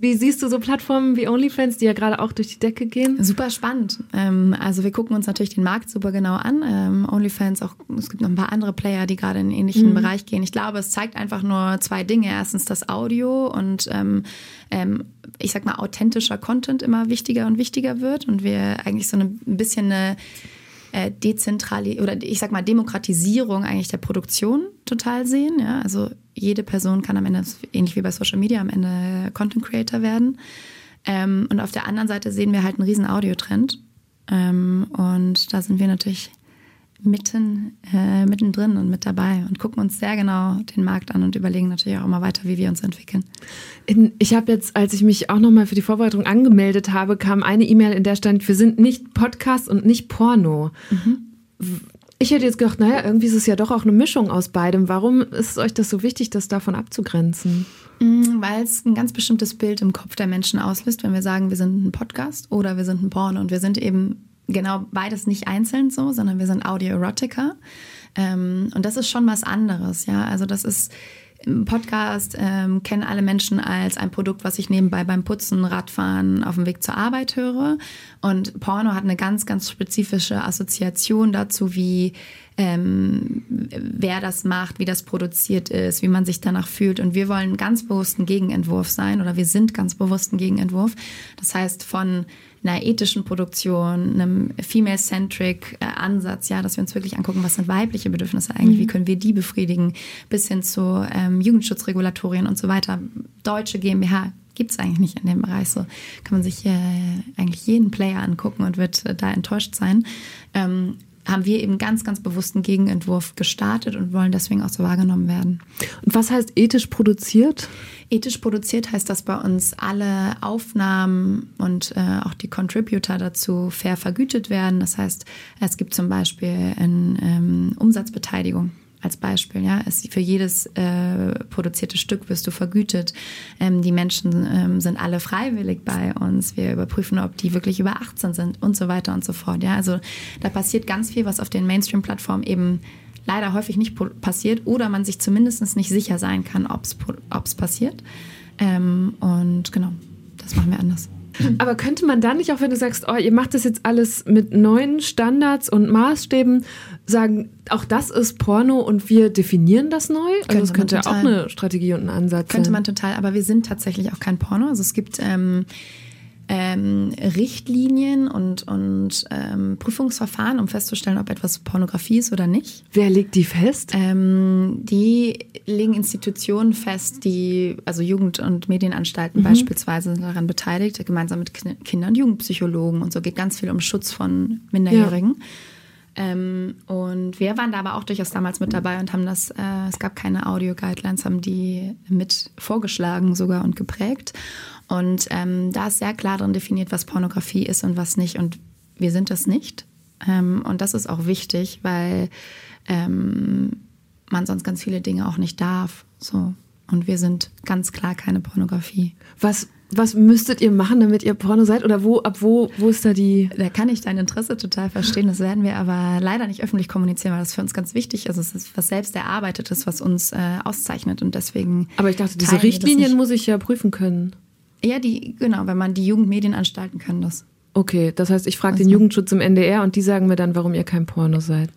B: Wie siehst du so Plattformen wie OnlyFans, die ja gerade auch durch die Decke gehen?
C: Super spannend. Ähm, also wir gucken uns natürlich den Markt super genau an. Ähm, OnlyFans, auch es gibt noch ein paar andere Player, die gerade in einen ähnlichen mhm. Bereich gehen. Ich glaube, es zeigt einfach nur zwei Dinge. Erstens das Audio und ähm, ähm ich sag mal authentischer Content immer wichtiger und wichtiger wird und wir eigentlich so ein bisschen eine äh, Dezentrali oder ich sag mal Demokratisierung eigentlich der Produktion total sehen. Ja? Also jede Person kann am Ende, ähnlich wie bei Social Media, am Ende Content Creator werden. Ähm, und auf der anderen Seite sehen wir halt einen riesen Audiotrend. Ähm, und da sind wir natürlich mitten, äh, mittendrin und mit dabei und gucken uns sehr genau den Markt an und überlegen natürlich auch immer weiter, wie wir uns entwickeln.
B: In, ich habe jetzt, als ich mich auch nochmal für die Vorbereitung angemeldet habe, kam eine E-Mail, in der stand, wir sind nicht Podcast und nicht Porno. Mhm. Ich hätte jetzt gedacht, naja, irgendwie ist es ja doch auch eine Mischung aus beidem. Warum ist euch das so wichtig, das davon abzugrenzen?
C: Mm, weil es ein ganz bestimmtes Bild im Kopf der Menschen auslöst, wenn wir sagen, wir sind ein Podcast oder wir sind ein Porno und wir sind eben genau beides nicht einzeln so, sondern wir sind Audio-Erotica. Ähm, und das ist schon was anderes, ja. Also das ist Podcast ähm, kennen alle Menschen als ein Produkt, was ich nebenbei beim Putzen, Radfahren, auf dem Weg zur Arbeit höre. Und Porno hat eine ganz, ganz spezifische Assoziation dazu, wie ähm, wer das macht, wie das produziert ist, wie man sich danach fühlt. Und wir wollen ganz bewusst ein Gegenentwurf sein oder wir sind ganz bewusst ein Gegenentwurf. Das heißt, von einer ethischen Produktion, einem female-centric äh, Ansatz, ja, dass wir uns wirklich angucken, was sind weibliche Bedürfnisse eigentlich, mhm. wie können wir die befriedigen, bis hin zu ähm, Jugendschutzregulatorien und so weiter. Deutsche GmbH gibt es eigentlich nicht in dem Bereich. So kann man sich äh, eigentlich jeden Player angucken und wird äh, da enttäuscht sein. Ähm, haben wir eben ganz, ganz bewussten Gegenentwurf gestartet und wollen deswegen auch so wahrgenommen werden.
B: Und was heißt ethisch produziert?
C: Ethisch produziert heißt, dass bei uns alle Aufnahmen und äh, auch die Contributor dazu fair vergütet werden. Das heißt, es gibt zum Beispiel eine ähm, Umsatzbeteiligung als Beispiel. Ja, es, für jedes äh, produzierte Stück wirst du vergütet. Ähm, die Menschen ähm, sind alle freiwillig bei uns. Wir überprüfen, ob die wirklich über 18 sind und so weiter und so fort. Ja, also da passiert ganz viel, was auf den Mainstream-Plattformen eben leider häufig nicht passiert oder man sich zumindest nicht sicher sein kann, ob es passiert. Ähm, und genau, das machen wir anders.
B: Aber könnte man dann nicht, auch wenn du sagst, oh, ihr macht das jetzt alles mit neuen Standards und Maßstäben, sagen, auch das ist Porno und wir definieren das neu? Also könnte das könnte auch eine Strategie und ein Ansatz
C: könnte sein. Könnte man total, aber wir sind tatsächlich auch kein Porno. Also es gibt ähm, ähm, Richtlinien und, und ähm, Prüfungsverfahren, um festzustellen, ob etwas Pornografie ist oder nicht.
B: Wer legt die fest?
C: Ähm, die legen Institutionen fest, die, also Jugend- und Medienanstalten mhm. beispielsweise sind daran beteiligt, gemeinsam mit Kinder- und Jugendpsychologen und so geht ganz viel um Schutz von Minderjährigen. Ja. Ähm, und wir waren da aber auch durchaus damals mit dabei und haben das, äh, es gab keine Audio-Guidelines, haben die mit vorgeschlagen sogar und geprägt. Und ähm, da ist sehr klar drin definiert, was Pornografie ist und was nicht. Und wir sind das nicht. Ähm, und das ist auch wichtig, weil ähm, man sonst ganz viele Dinge auch nicht darf. So. Und wir sind ganz klar keine Pornografie.
B: Was was müsstet ihr machen, damit ihr Porno seid? Oder wo, ab wo, wo ist da die.
C: Da kann ich dein Interesse total verstehen. Das werden wir aber leider nicht öffentlich kommunizieren, weil das für uns ganz wichtig ist. Es ist was selbst erarbeitetes, was uns äh, auszeichnet. Und deswegen.
B: Aber ich dachte, diese Richtlinien muss ich ja prüfen können.
C: Ja, die, genau, wenn man die Jugendmedienanstalten können das.
B: Okay, das heißt, ich frage also. den Jugendschutz im NDR und die sagen mir dann, warum ihr kein Porno seid.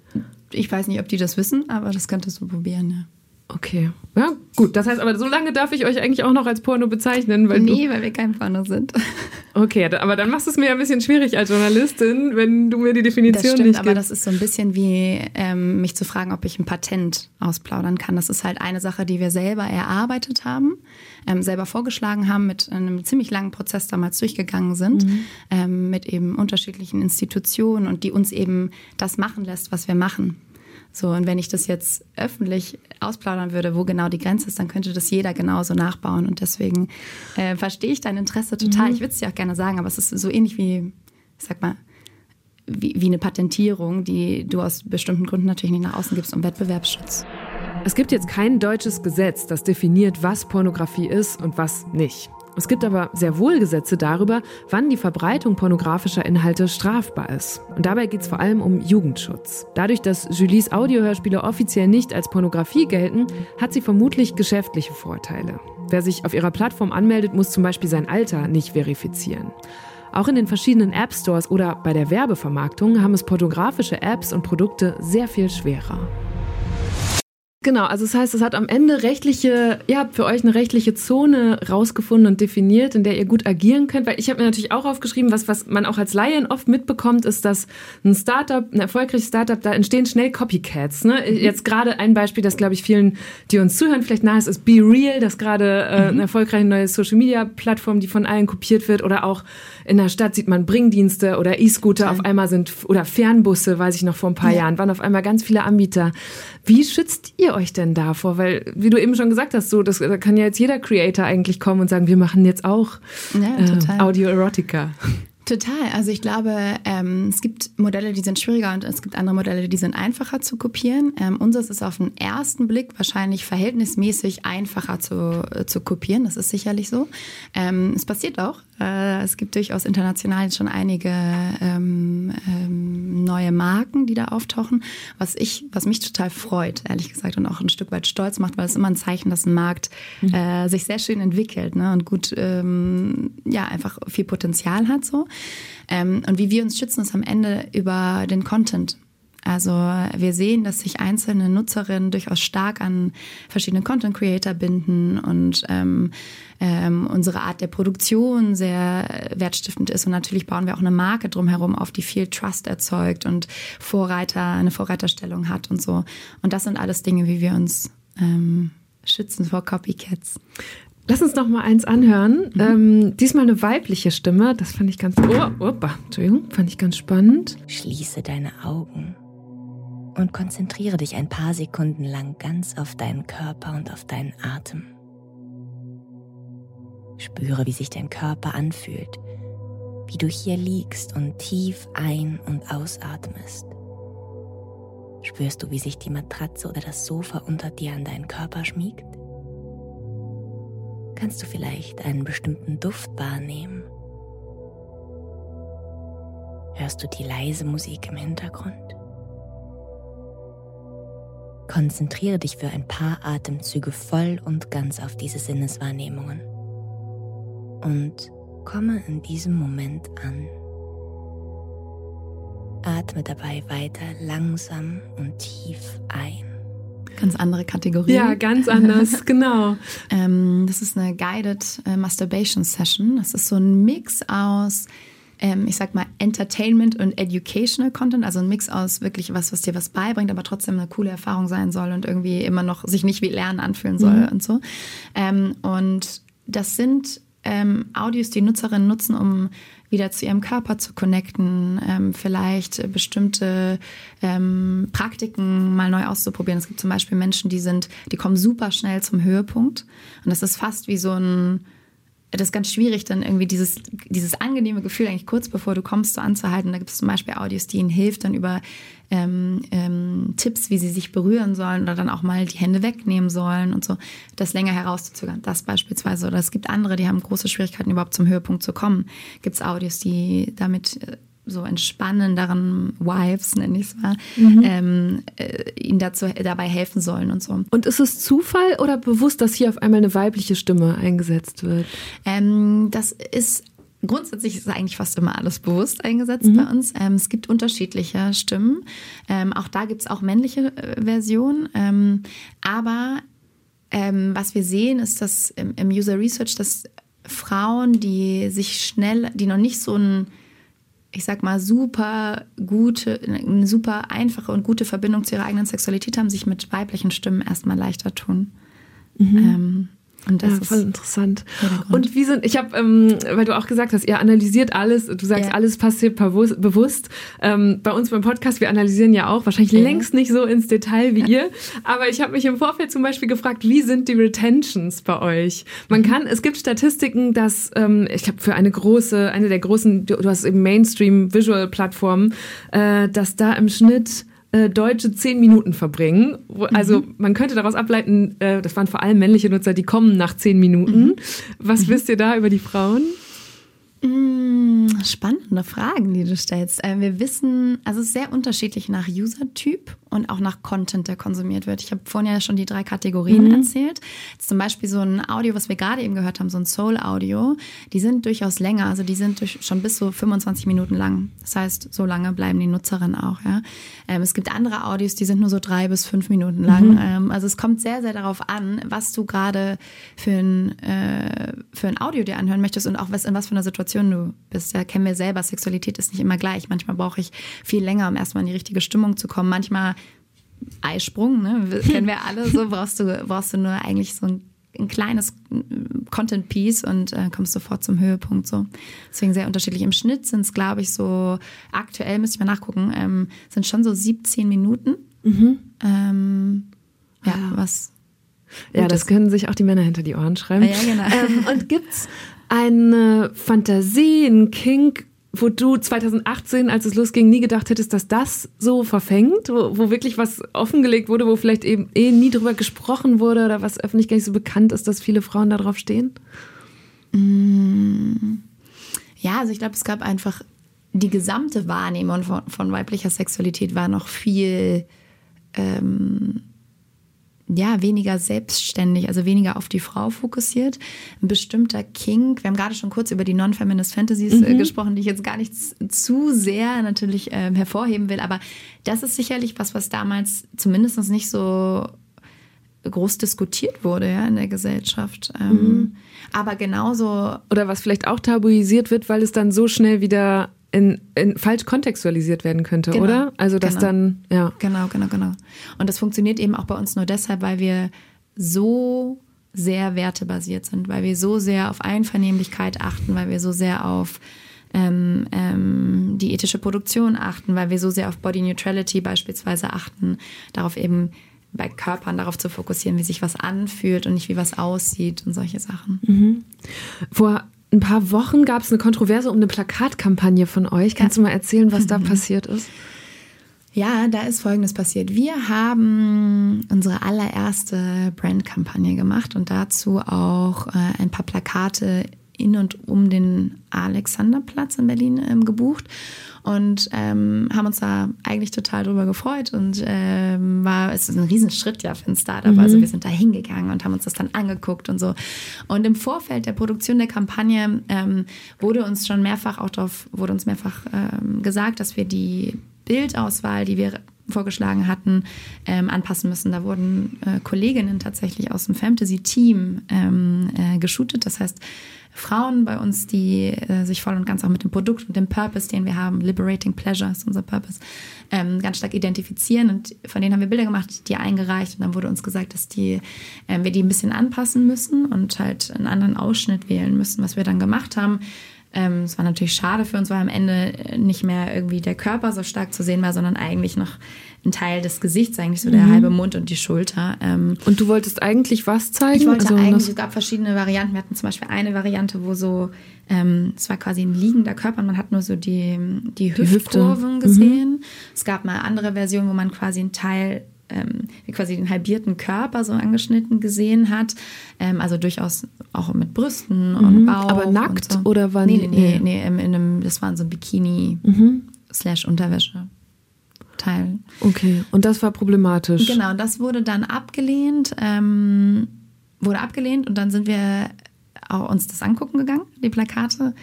C: Ich weiß nicht, ob die das wissen, aber das könntest du probieren, ja.
B: Okay. Ja, gut. Das heißt aber, so lange darf ich euch eigentlich auch noch als Porno bezeichnen.
C: Weil nee, weil wir kein Porno sind.
B: Okay, aber dann machst du es mir ein bisschen schwierig als Journalistin, wenn du mir die Definition das stimmt, nicht
C: gibst. aber das ist so ein bisschen wie ähm, mich zu fragen, ob ich ein Patent ausplaudern kann. Das ist halt eine Sache, die wir selber erarbeitet haben, ähm, selber vorgeschlagen haben, mit einem ziemlich langen Prozess damals durchgegangen sind, mhm. ähm, mit eben unterschiedlichen Institutionen und die uns eben das machen lässt, was wir machen. So, und wenn ich das jetzt öffentlich ausplaudern würde, wo genau die Grenze ist, dann könnte das jeder genauso nachbauen. Und deswegen äh, verstehe ich dein Interesse total. Mhm. Ich würde es dir auch gerne sagen, aber es ist so ähnlich wie, ich sag mal, wie, wie eine Patentierung, die du aus bestimmten Gründen natürlich nicht nach außen gibst, um Wettbewerbsschutz.
B: Es gibt jetzt kein deutsches Gesetz, das definiert, was Pornografie ist und was nicht. Es gibt aber sehr wohl Gesetze darüber, wann die Verbreitung pornografischer Inhalte strafbar ist. Und dabei geht es vor allem um Jugendschutz. Dadurch, dass Julies Audiohörspiele offiziell nicht als Pornografie gelten, hat sie vermutlich geschäftliche Vorteile. Wer sich auf ihrer Plattform anmeldet, muss zum Beispiel sein Alter nicht verifizieren. Auch in den verschiedenen App Stores oder bei der Werbevermarktung haben es pornografische Apps und Produkte sehr viel schwerer. Genau, also das heißt, es hat am Ende rechtliche, ihr habt für euch eine rechtliche Zone rausgefunden und definiert, in der ihr gut agieren könnt, weil ich habe mir natürlich auch aufgeschrieben, was, was man auch als Laien oft mitbekommt, ist, dass ein Startup, ein erfolgreiches Startup, da entstehen schnell Copycats. Ne? Mhm. Jetzt gerade ein Beispiel, das glaube ich vielen, die uns zuhören, vielleicht nahe ist, ist Be Real, das gerade äh, mhm. eine erfolgreiche neue Social Media Plattform, die von allen kopiert wird oder auch in der Stadt sieht man Bringdienste oder E-Scooter auf einmal sind oder Fernbusse, weiß ich noch vor ein paar ja. Jahren, waren auf einmal ganz viele Anbieter. Wie schützt ihr euch denn davor? Weil, wie du eben schon gesagt hast, so, das, da kann ja jetzt jeder Creator eigentlich kommen und sagen, wir machen jetzt auch ja, äh, Audio-Erotica.
C: Total. Also ich glaube, ähm, es gibt Modelle, die sind schwieriger und es gibt andere Modelle, die sind einfacher zu kopieren. Ähm, unseres ist auf den ersten Blick wahrscheinlich verhältnismäßig einfacher zu, äh, zu kopieren. Das ist sicherlich so. Ähm, es passiert auch. Äh, es gibt durchaus international schon einige ähm, ähm, neue Marken, die da auftauchen, was ich, was mich total freut, ehrlich gesagt, und auch ein Stück weit stolz macht, weil es immer ein Zeichen, dass ein Markt mhm. äh, sich sehr schön entwickelt ne, und gut, ähm, ja, einfach viel Potenzial hat so. Ähm, und wie wir uns schützen, ist am Ende über den Content. Also wir sehen, dass sich einzelne Nutzerinnen durchaus stark an verschiedene Content Creator binden und ähm, ähm, unsere Art der Produktion sehr wertstiftend ist. Und natürlich bauen wir auch eine Marke drumherum auf, die viel Trust erzeugt und Vorreiter, eine Vorreiterstellung hat und so. Und das sind alles Dinge, wie wir uns ähm, schützen vor Copycats.
B: Lass uns noch mal eins anhören. Mhm. Ähm, diesmal eine weibliche Stimme. Das fand ich ganz. Oh, opa, Entschuldigung, fand ich ganz spannend.
E: Schließe deine Augen und konzentriere dich ein paar Sekunden lang ganz auf deinen Körper und auf deinen Atem. Spüre, wie sich dein Körper anfühlt, wie du hier liegst und tief ein- und ausatmest. Spürst du, wie sich die Matratze oder das Sofa unter dir an deinen Körper schmiegt? Kannst du vielleicht einen bestimmten Duft wahrnehmen? Hörst du die leise Musik im Hintergrund? Konzentriere dich für ein paar Atemzüge voll und ganz auf diese Sinneswahrnehmungen und komme in diesem Moment an. Atme dabei weiter langsam und tief ein.
C: Ganz andere Kategorie.
B: Ja, ganz anders, genau.
C: ähm, das ist eine Guided äh, Masturbation Session. Das ist so ein Mix aus ähm, ich sag mal, Entertainment und Educational Content, also ein Mix aus wirklich was, was dir was beibringt, aber trotzdem eine coole Erfahrung sein soll und irgendwie immer noch sich nicht wie Lernen anfühlen soll mhm. und so. Ähm, und das sind ähm, Audios, die Nutzerinnen nutzen, um wieder zu ihrem Körper zu connecten, ähm, vielleicht bestimmte ähm, Praktiken mal neu auszuprobieren. Es gibt zum Beispiel Menschen, die sind, die kommen super schnell zum Höhepunkt und das ist fast wie so ein das ist ganz schwierig, dann irgendwie dieses, dieses angenehme Gefühl eigentlich kurz bevor du kommst so anzuhalten. Da gibt es zum Beispiel Audios, die ihnen hilft, dann über ähm, ähm, Tipps, wie sie sich berühren sollen oder dann auch mal die Hände wegnehmen sollen und so, das länger herauszuzögern. Das beispielsweise. Oder es gibt andere, die haben große Schwierigkeiten, überhaupt zum Höhepunkt zu kommen. Gibt es Audios, die damit äh, so entspannenderen Wives, nenne ich es mal, mhm. ähm, äh, ihnen dazu, dabei helfen sollen und so.
B: Und ist es Zufall oder bewusst, dass hier auf einmal eine weibliche Stimme eingesetzt wird?
C: Ähm, das ist Grundsätzlich ist eigentlich fast immer alles bewusst eingesetzt mhm. bei uns. Ähm, es gibt unterschiedliche Stimmen. Ähm, auch da gibt es auch männliche äh, Versionen. Ähm, aber ähm, was wir sehen, ist, dass im, im User Research, dass Frauen, die sich schnell, die noch nicht so ein ich sag mal, super gute, eine super einfache und gute Verbindung zu ihrer eigenen Sexualität haben, sich mit weiblichen Stimmen erstmal leichter tun. Mhm. Ähm, Und das
B: ja,
C: ist
B: voll interessant.
C: der Grund.
B: Und wie sind, ich habe, ähm, weil du auch gesagt hast, ihr analysiert alles, du sagst,
C: Ja.
B: alles passiert bewusst. bewusst. Ähm, bei uns beim Podcast, wir analysieren ja auch, wahrscheinlich
C: Ja.
B: längst nicht so ins Detail wie ihr, aber ich habe mich im Vorfeld zum Beispiel gefragt, wie sind die Retentions bei euch? Man
C: Mhm.
B: kann, es gibt Statistiken, dass, ähm, ich glaube, für eine große, eine der großen, du, du hast eben Mainstream-Visual-Plattformen, äh, dass da im Schnitt äh, Deutsche zehn Minuten verbringen. Wo, also man könnte daraus ableiten, äh, das waren vor allem männliche Nutzer, die kommen nach zehn Minuten. Was wisst ihr da über die Frauen?
C: Mm, Spannende Fragen, die du stellst. Äh, Wir wissen, also es ist sehr unterschiedlich nach User-Typ und auch nach Content, der konsumiert wird. Ich habe vorhin ja schon die drei Kategorien erzählt. Jetzt zum Beispiel so ein Audio, was wir gerade eben gehört haben, so ein Soul-Audio, die sind durchaus länger, also die sind durch, schon bis zu 25 Minuten lang. Das heißt, so lange bleiben die Nutzerinnen auch. Ja? Ähm, es gibt andere Audios, die sind nur so drei bis fünf Minuten lang. Ähm, also es kommt sehr, sehr darauf an, was du gerade für ein, äh, für ein Audio dir anhören möchtest und auch was, in was für einer Situation du bist. Ja, kennen wir selber, Sexualität ist nicht immer gleich. Manchmal brauche ich viel länger, um erstmal in die richtige Stimmung zu kommen. Manchmal Eisprung, ne? Wir- kennen wir alle so, brauchst du, brauchst du nur eigentlich so ein, ein kleines Content-Piece und äh, kommst sofort zum Höhepunkt so. Deswegen sehr unterschiedlich. Im Schnitt sind es, glaube ich, so, aktuell müsste ich mal nachgucken, ähm, sind schon so 17 Minuten. Ähm, ja,
B: Ah.
C: was
B: Ja, das
C: ist.
B: können sich auch die Männer hinter die Ohren schreiben.
C: Ah, ja, genau.
B: ähm, und gibt's eine Fantasie, einen Kink, wo du 2018, als es losging, nie gedacht hättest, dass das so verfängt, wo, wo wirklich was offengelegt wurde, wo vielleicht eben eh nie drüber gesprochen wurde oder was öffentlich gar nicht so bekannt ist, dass viele Frauen da drauf stehen?
C: Ja, also ich glaube, es gab einfach die gesamte Wahrnehmung von, von weiblicher Sexualität war noch viel ähm, ja, weniger selbstständig, also weniger auf die Frau fokussiert. Ein bestimmter Kink, wir haben gerade schon kurz über die Non-Feminist Fantasies äh, gesprochen, die ich jetzt gar nicht zu sehr natürlich ähm, hervorheben will, aber das ist sicherlich was, was damals zumindest nicht so groß diskutiert wurde ja, in der Gesellschaft. Ähm, Aber genauso
B: Oder was vielleicht auch tabuisiert wird, weil es dann so schnell wieder in, in falsch kontextualisiert werden könnte,
C: Genau,
B: oder? Also dass
C: genau.
B: dann, ja.
C: Genau, genau, genau. Und das funktioniert eben auch bei uns nur deshalb, weil wir so sehr wertebasiert sind, weil wir so sehr auf Einvernehmlichkeit achten, weil wir so sehr auf ähm, ähm, die ethische Produktion achten, weil wir so sehr auf Body Neutrality beispielsweise achten, darauf eben bei Körpern darauf zu fokussieren, wie sich was anfühlt und nicht wie was aussieht und solche Sachen.
B: Vor ein paar Wochen gab es eine Kontroverse um eine Plakatkampagne von euch. Kannst du mal erzählen, was da passiert ist?
C: Ja, da ist Folgendes passiert. Wir haben unsere allererste Brandkampagne gemacht und dazu auch äh, ein paar Plakate in und um den Alexanderplatz in Berlin ähm, gebucht und ähm, haben uns da eigentlich total drüber gefreut und ähm, war es ist ein Riesenschritt ja für ein Startup. Also wir sind da hingegangen und haben uns das dann angeguckt und so. Und im Vorfeld der Produktion der Kampagne ähm, wurde uns schon mehrfach auch darauf wurde uns mehrfach ähm, gesagt, dass wir die Bildauswahl, die wir vorgeschlagen hatten, ähm, anpassen müssen. Da wurden äh, Kolleginnen tatsächlich aus dem Fantasy-Team ähm, äh, geshootet. Das heißt, Frauen bei uns, die äh, sich voll und ganz auch mit dem Produkt und dem Purpose, den wir haben, Liberating Pleasure ist unser Purpose, ähm, ganz stark identifizieren. Und von denen haben wir Bilder gemacht, die eingereicht. Und dann wurde uns gesagt, dass die, ähm, wir die ein bisschen anpassen müssen und halt einen anderen Ausschnitt wählen müssen, was wir dann gemacht haben. Ähm, Es war natürlich schade für uns, weil am Ende nicht mehr irgendwie der Körper so stark zu sehen war, sondern eigentlich noch ein Teil des Gesichts, eigentlich so der halbe Mund und die Schulter. Ähm,
B: Und du wolltest eigentlich was zeigen?
C: ich wollte
B: Also
C: eigentlich, es gab verschiedene Varianten. Wir hatten zum Beispiel eine Variante, wo so, ähm, es war quasi ein liegender Körper und man hat nur so die, die
B: Hüfte.
C: Hüftkurven gesehen. Es gab mal andere Versionen, wo man quasi einen Teil, ähm, quasi den halbierten Körper so angeschnitten gesehen hat. Ähm, also durchaus auch mit Brüsten und Bauch.
B: Aber nackt
C: so.
B: oder waren
C: nee, nee, nee, nee, in, in einem, das waren so Bikini slash Unterwäsche. Teil.
B: okay, und das war problematisch.
C: Genau, und das wurde dann abgelehnt, ähm, wurde abgelehnt und dann sind wir auch uns das angucken gegangen, die Plakate.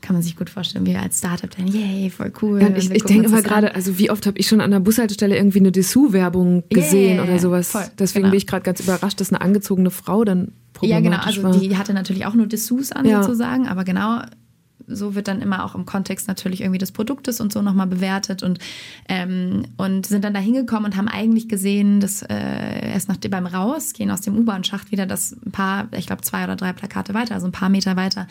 C: Kann man sich gut vorstellen, wir als Startup dann, yay, voll cool.
B: Ja, ich ich denke immer gerade, also wie oft habe ich schon an der Bushaltestelle irgendwie eine Dessous-Werbung
C: Ja,
B: gesehen
C: ja, ja,
B: oder sowas.
C: voll,
B: Deswegen
C: genau.
B: bin ich gerade ganz überrascht, dass eine angezogene Frau dann
C: Ja,
B: problematisch
C: genau, also
B: war.
C: die hatte natürlich auch nur Dessous an
B: Ja.
C: sozusagen, aber genau so wird dann immer auch im Kontext natürlich irgendwie des Produktes und so nochmal bewertet und, ähm, und sind dann da hingekommen und haben eigentlich gesehen, dass äh, erst nach beim Rausgehen aus dem U-Bahn-Schacht wieder das ein paar, ich glaube zwei oder drei Plakate weiter, also ein paar Meter weiter,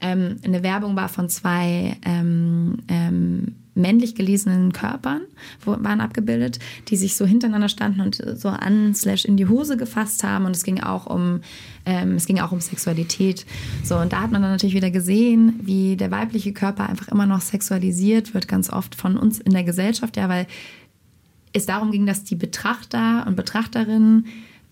C: ähm, eine Werbung war von zwei ähm, ähm, männlich gelesenen Körpern wo, waren abgebildet, die sich so hintereinander standen und so an slash in die Hose gefasst haben. Und es ging auch um ähm, es ging auch um Sexualität. So und da hat man dann natürlich wieder gesehen, wie der weibliche Körper einfach immer noch sexualisiert wird, ganz oft von uns in der Gesellschaft, ja, weil es darum ging, dass die Betrachter und Betrachterinnen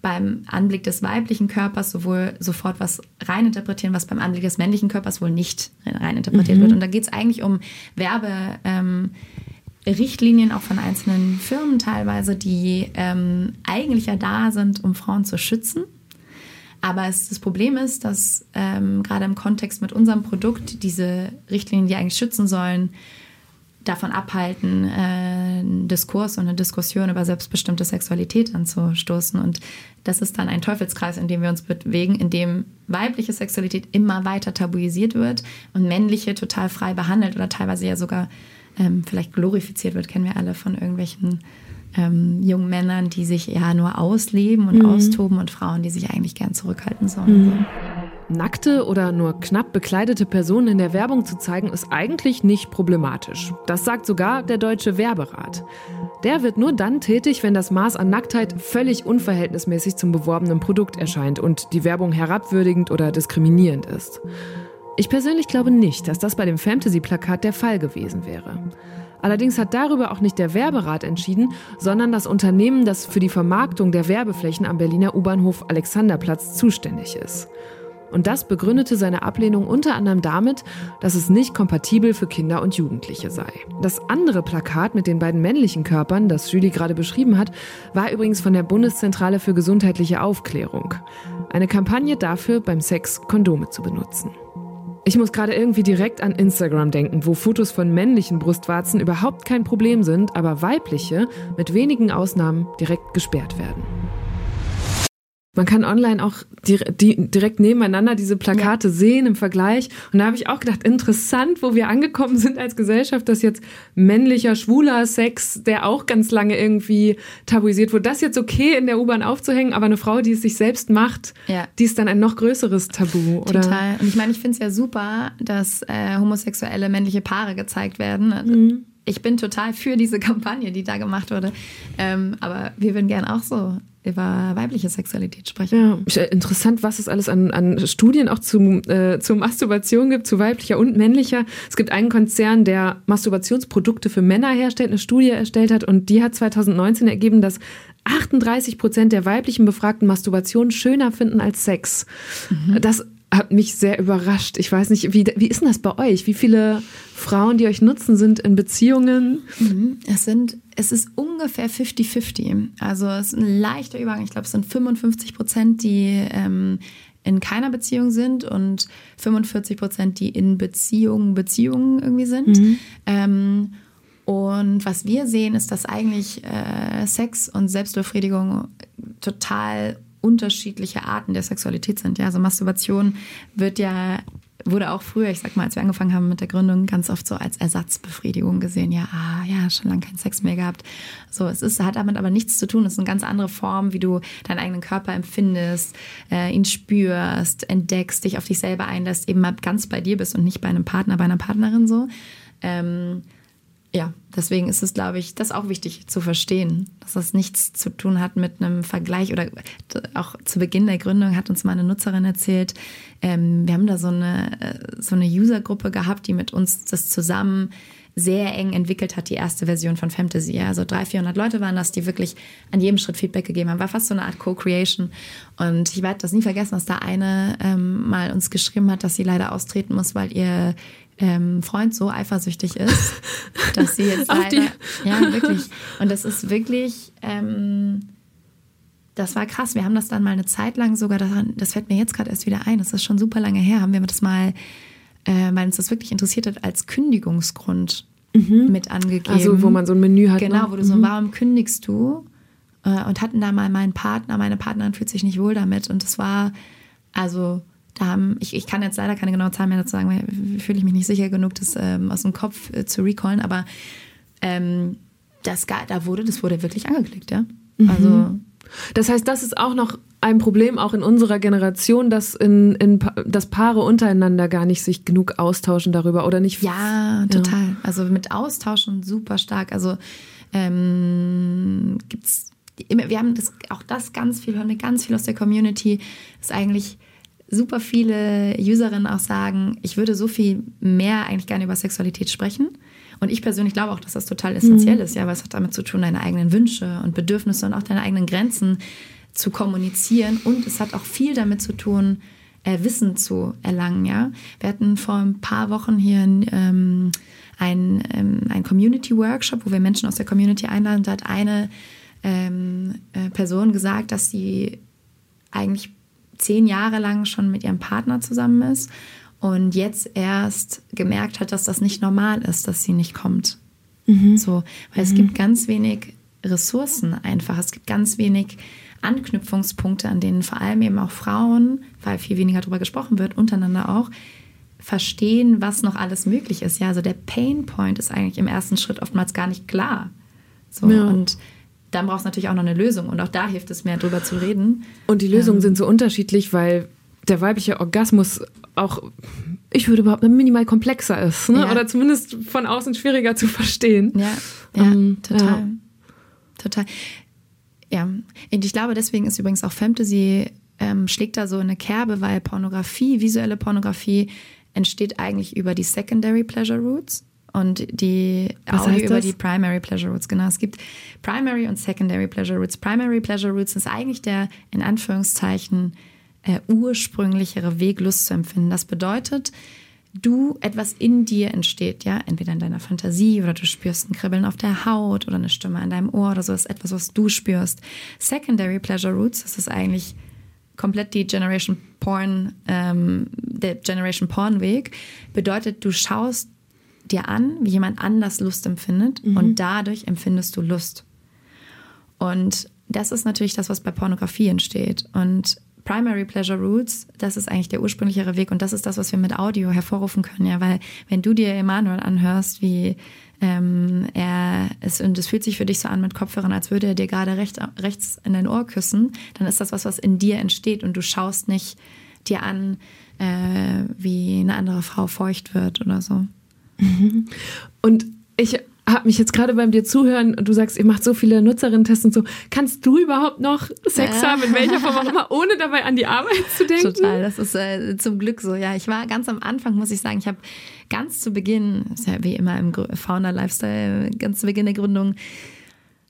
C: beim Anblick des weiblichen Körpers sowohl sofort was reininterpretieren, was beim Anblick des männlichen Körpers wohl nicht reininterpretiert mhm. wird. Und da geht es eigentlich um Werberichtlinien ähm, auch von einzelnen Firmen teilweise, die ähm, eigentlich ja da sind, um Frauen zu schützen. Aber es, das Problem ist, dass ähm, gerade im Kontext mit unserem Produkt diese Richtlinien, die eigentlich schützen sollen, davon abhalten, äh, einen Diskurs und eine Diskussion über selbstbestimmte Sexualität anzustoßen. Und das ist dann ein Teufelskreis, in dem wir uns bewegen, in dem weibliche Sexualität immer weiter tabuisiert wird und männliche total frei behandelt oder teilweise ja sogar ähm, vielleicht glorifiziert wird, kennen wir alle von irgendwelchen ähm, jungen Männern, die sich ja nur ausleben und mhm. austoben und Frauen, die sich eigentlich gern zurückhalten sollen. Mhm.
B: Nackte oder nur knapp bekleidete Personen in der Werbung zu zeigen, ist eigentlich nicht problematisch. Das sagt sogar der Deutsche Werberat. Der wird nur dann tätig, wenn das Maß an Nacktheit völlig unverhältnismäßig zum beworbenen Produkt erscheint und die Werbung herabwürdigend oder diskriminierend ist. Ich persönlich glaube nicht, dass das bei dem Fantasy-Plakat der Fall gewesen wäre. Allerdings hat darüber auch nicht der Werberat entschieden, sondern das Unternehmen, das für die Vermarktung der Werbeflächen am Berliner U-Bahnhof Alexanderplatz zuständig ist. Und das begründete seine Ablehnung unter anderem damit, dass es nicht kompatibel für Kinder und Jugendliche sei. Das andere Plakat mit den beiden männlichen Körpern, das Julie gerade beschrieben hat, war übrigens von der Bundeszentrale für gesundheitliche Aufklärung. Eine Kampagne dafür, beim Sex Kondome zu benutzen. Ich muss gerade irgendwie direkt an Instagram denken, wo Fotos von männlichen Brustwarzen überhaupt kein Problem sind, aber weibliche mit wenigen Ausnahmen direkt gesperrt werden. Man kann online auch direkt nebeneinander diese Plakate ja. sehen im Vergleich. Und da habe ich auch gedacht, interessant, wo wir angekommen sind als Gesellschaft, dass jetzt männlicher, schwuler Sex, der auch ganz lange irgendwie tabuisiert wurde, das jetzt okay in der U-Bahn aufzuhängen, aber eine Frau, die es sich selbst macht, ja. die ist dann ein noch größeres Tabu. Oder?
C: Total. Und ich meine, ich finde es ja super, dass äh, homosexuelle männliche Paare gezeigt werden. Mhm. Ich bin total für diese Kampagne, die da gemacht wurde. Ähm, aber wir würden gern auch so über weibliche Sexualität sprechen.
B: Ja, interessant, was es alles an, an Studien auch zum, äh, zur Masturbation gibt, zu weiblicher und männlicher. Es gibt einen Konzern, der Masturbationsprodukte für Männer herstellt, eine Studie erstellt hat und die hat 2019 ergeben, dass 38 Prozent der weiblichen Befragten Masturbation schöner finden als Sex. Mhm. Das hat mich sehr überrascht. Ich weiß nicht, wie, wie ist denn das bei euch? Wie viele Frauen, die euch nutzen, sind in Beziehungen?
C: Mhm. Es sind, es ist ungefähr 50-50. Also es ist ein leichter Übergang. Ich glaube, es sind 55 Prozent, die ähm, in keiner Beziehung sind und 45 Prozent, die in Beziehungen, Beziehungen irgendwie sind. Mhm. Ähm, und was wir sehen, ist, dass eigentlich äh, Sex und Selbstbefriedigung total unterschiedliche Arten der Sexualität sind. Ja, also Masturbation wird ja wurde auch früher, ich sag mal, als wir angefangen haben mit der Gründung, ganz oft so als Ersatzbefriedigung gesehen. Ja, ah, ja, schon lange keinen Sex mehr gehabt. So, es ist, hat damit aber nichts zu tun. Es ist eine ganz andere Form, wie du deinen eigenen Körper empfindest, äh, ihn spürst, entdeckst, dich auf dich selber einlässt, eben mal ganz bei dir bist und nicht bei einem Partner, bei einer Partnerin so. Ähm, ja, deswegen ist es, glaube ich, das auch wichtig zu verstehen, dass das nichts zu tun hat mit einem Vergleich oder auch zu Beginn der Gründung hat uns mal eine Nutzerin erzählt, ähm, wir haben da so eine, äh, so eine Usergruppe gehabt, die mit uns das zusammen sehr eng entwickelt hat, die erste Version von Fantasy. Also 300, 400 Leute waren das, die wirklich an jedem Schritt Feedback gegeben haben. War fast so eine Art Co-Creation. Und ich werde das nie vergessen, dass da eine ähm, mal uns geschrieben hat, dass sie leider austreten muss, weil ihr ähm, Freund so eifersüchtig ist, dass sie jetzt leider, ja wirklich, und das ist wirklich, ähm, das war krass. Wir haben das dann mal eine Zeit lang sogar, daran, das fällt mir jetzt gerade erst wieder ein, das ist schon super lange her, haben wir das mal, äh, weil uns das wirklich interessiert hat, als Kündigungsgrund mhm. mit angegeben.
B: Also wo man so ein Menü hat.
C: Genau, ne? wo du mhm. so, warum kündigst du? Äh, und hatten da mal meinen Partner, meine Partnerin fühlt sich nicht wohl damit und das war, also da haben, ich, ich kann jetzt leider keine genaue Zahl mehr dazu sagen, weil fühle ich mich nicht sicher genug, das ähm, aus dem Kopf äh, zu recallen, aber ähm, das, da wurde, das wurde wirklich angeklickt, ja.
B: Mhm. Also das heißt, das ist auch noch ein Problem, auch in unserer Generation, dass, in, in, dass Paare untereinander gar nicht sich genug austauschen darüber oder nicht.
C: Ja, total. Ja. Also mit Austauschen super stark. Also ähm, gibt's wir haben das, auch das ganz viel, hören wir ganz viel aus der Community, dass eigentlich super viele Userinnen auch sagen, ich würde so viel mehr eigentlich gerne über Sexualität sprechen. Und ich persönlich glaube auch, dass das total essentiell mhm. ist, ja, weil es hat damit zu tun, deine eigenen Wünsche und Bedürfnisse und auch deine eigenen Grenzen zu kommunizieren. Und es hat auch viel damit zu tun, äh, Wissen zu erlangen, ja. Wir hatten vor ein paar Wochen hier ähm, ein, ähm, ein Community-Workshop, wo wir Menschen aus der Community einladen. Da hat eine ähm, äh, Person gesagt, dass sie eigentlich zehn Jahre lang schon mit ihrem Partner zusammen ist und jetzt erst gemerkt hat, dass das nicht normal ist, dass sie nicht kommt. Mhm. So, weil mhm. es gibt ganz wenig Ressourcen einfach. Es gibt ganz wenig Anknüpfungspunkte, an denen vor allem eben auch Frauen, weil viel weniger darüber gesprochen wird, untereinander auch, verstehen, was noch alles möglich ist. Ja, also der Pain Point ist eigentlich im ersten Schritt oftmals gar nicht klar. So, ja. und dann brauchst du natürlich auch noch eine Lösung. Und auch da hilft es mehr, drüber zu reden.
B: Und die Lösungen ähm, sind so unterschiedlich, weil der weibliche Orgasmus auch, ich würde überhaupt minimal komplexer ist. Ne? Ja. Oder zumindest von außen schwieriger zu verstehen.
C: Ja, ja ähm, total. Ja. Total. Ja, und ich glaube, deswegen ist übrigens auch Fantasy ähm, schlägt da so eine Kerbe, weil Pornografie, visuelle Pornografie, entsteht eigentlich über die Secondary Pleasure Routes und die Was Audio über die Primary Pleasure Routes. Genau, es gibt Primary und Secondary Pleasure Routes. Primary Pleasure Routes ist eigentlich der in Anführungszeichen äh, ursprünglichere Weg, Lust zu empfinden. Das bedeutet, du etwas in dir entsteht, ja, entweder in deiner Fantasie oder du spürst ein Kribbeln auf der Haut oder eine Stimme in deinem Ohr oder so, das ist etwas, was du spürst. Secondary Pleasure Routes, das ist eigentlich komplett die Generation Porn, ähm, der Generation Porn Weg, bedeutet, du schaust dir an, wie jemand anders Lust empfindet mhm. und dadurch empfindest du Lust. Und das ist natürlich das, was bei Pornografie entsteht. Und Primary Pleasure Roots, das ist eigentlich der ursprünglichere Weg und das ist das, was wir mit Audio hervorrufen können, ja, weil wenn du dir Emanuel anhörst, wie ähm, er es und es fühlt sich für dich so an mit Kopfhörern, als würde er dir gerade recht, rechts in dein Ohr küssen, dann ist das was, was in dir entsteht und du schaust nicht dir an, äh, wie eine andere Frau feucht wird oder so.
B: Mhm. Und ich habe mich jetzt gerade beim dir zuhören und du sagst, ihr macht so viele Nutzerinnen-Tests und so. Kannst du überhaupt noch Sex ja. haben, in welcher Form auch immer, ohne dabei an die Arbeit zu denken?
C: Total, das ist äh, zum Glück so. Ja, ich war ganz am Anfang, muss ich sagen, ich habe ganz zu Beginn, ist ja wie immer im Founder-Lifestyle, ganz zu Beginn der Gründung,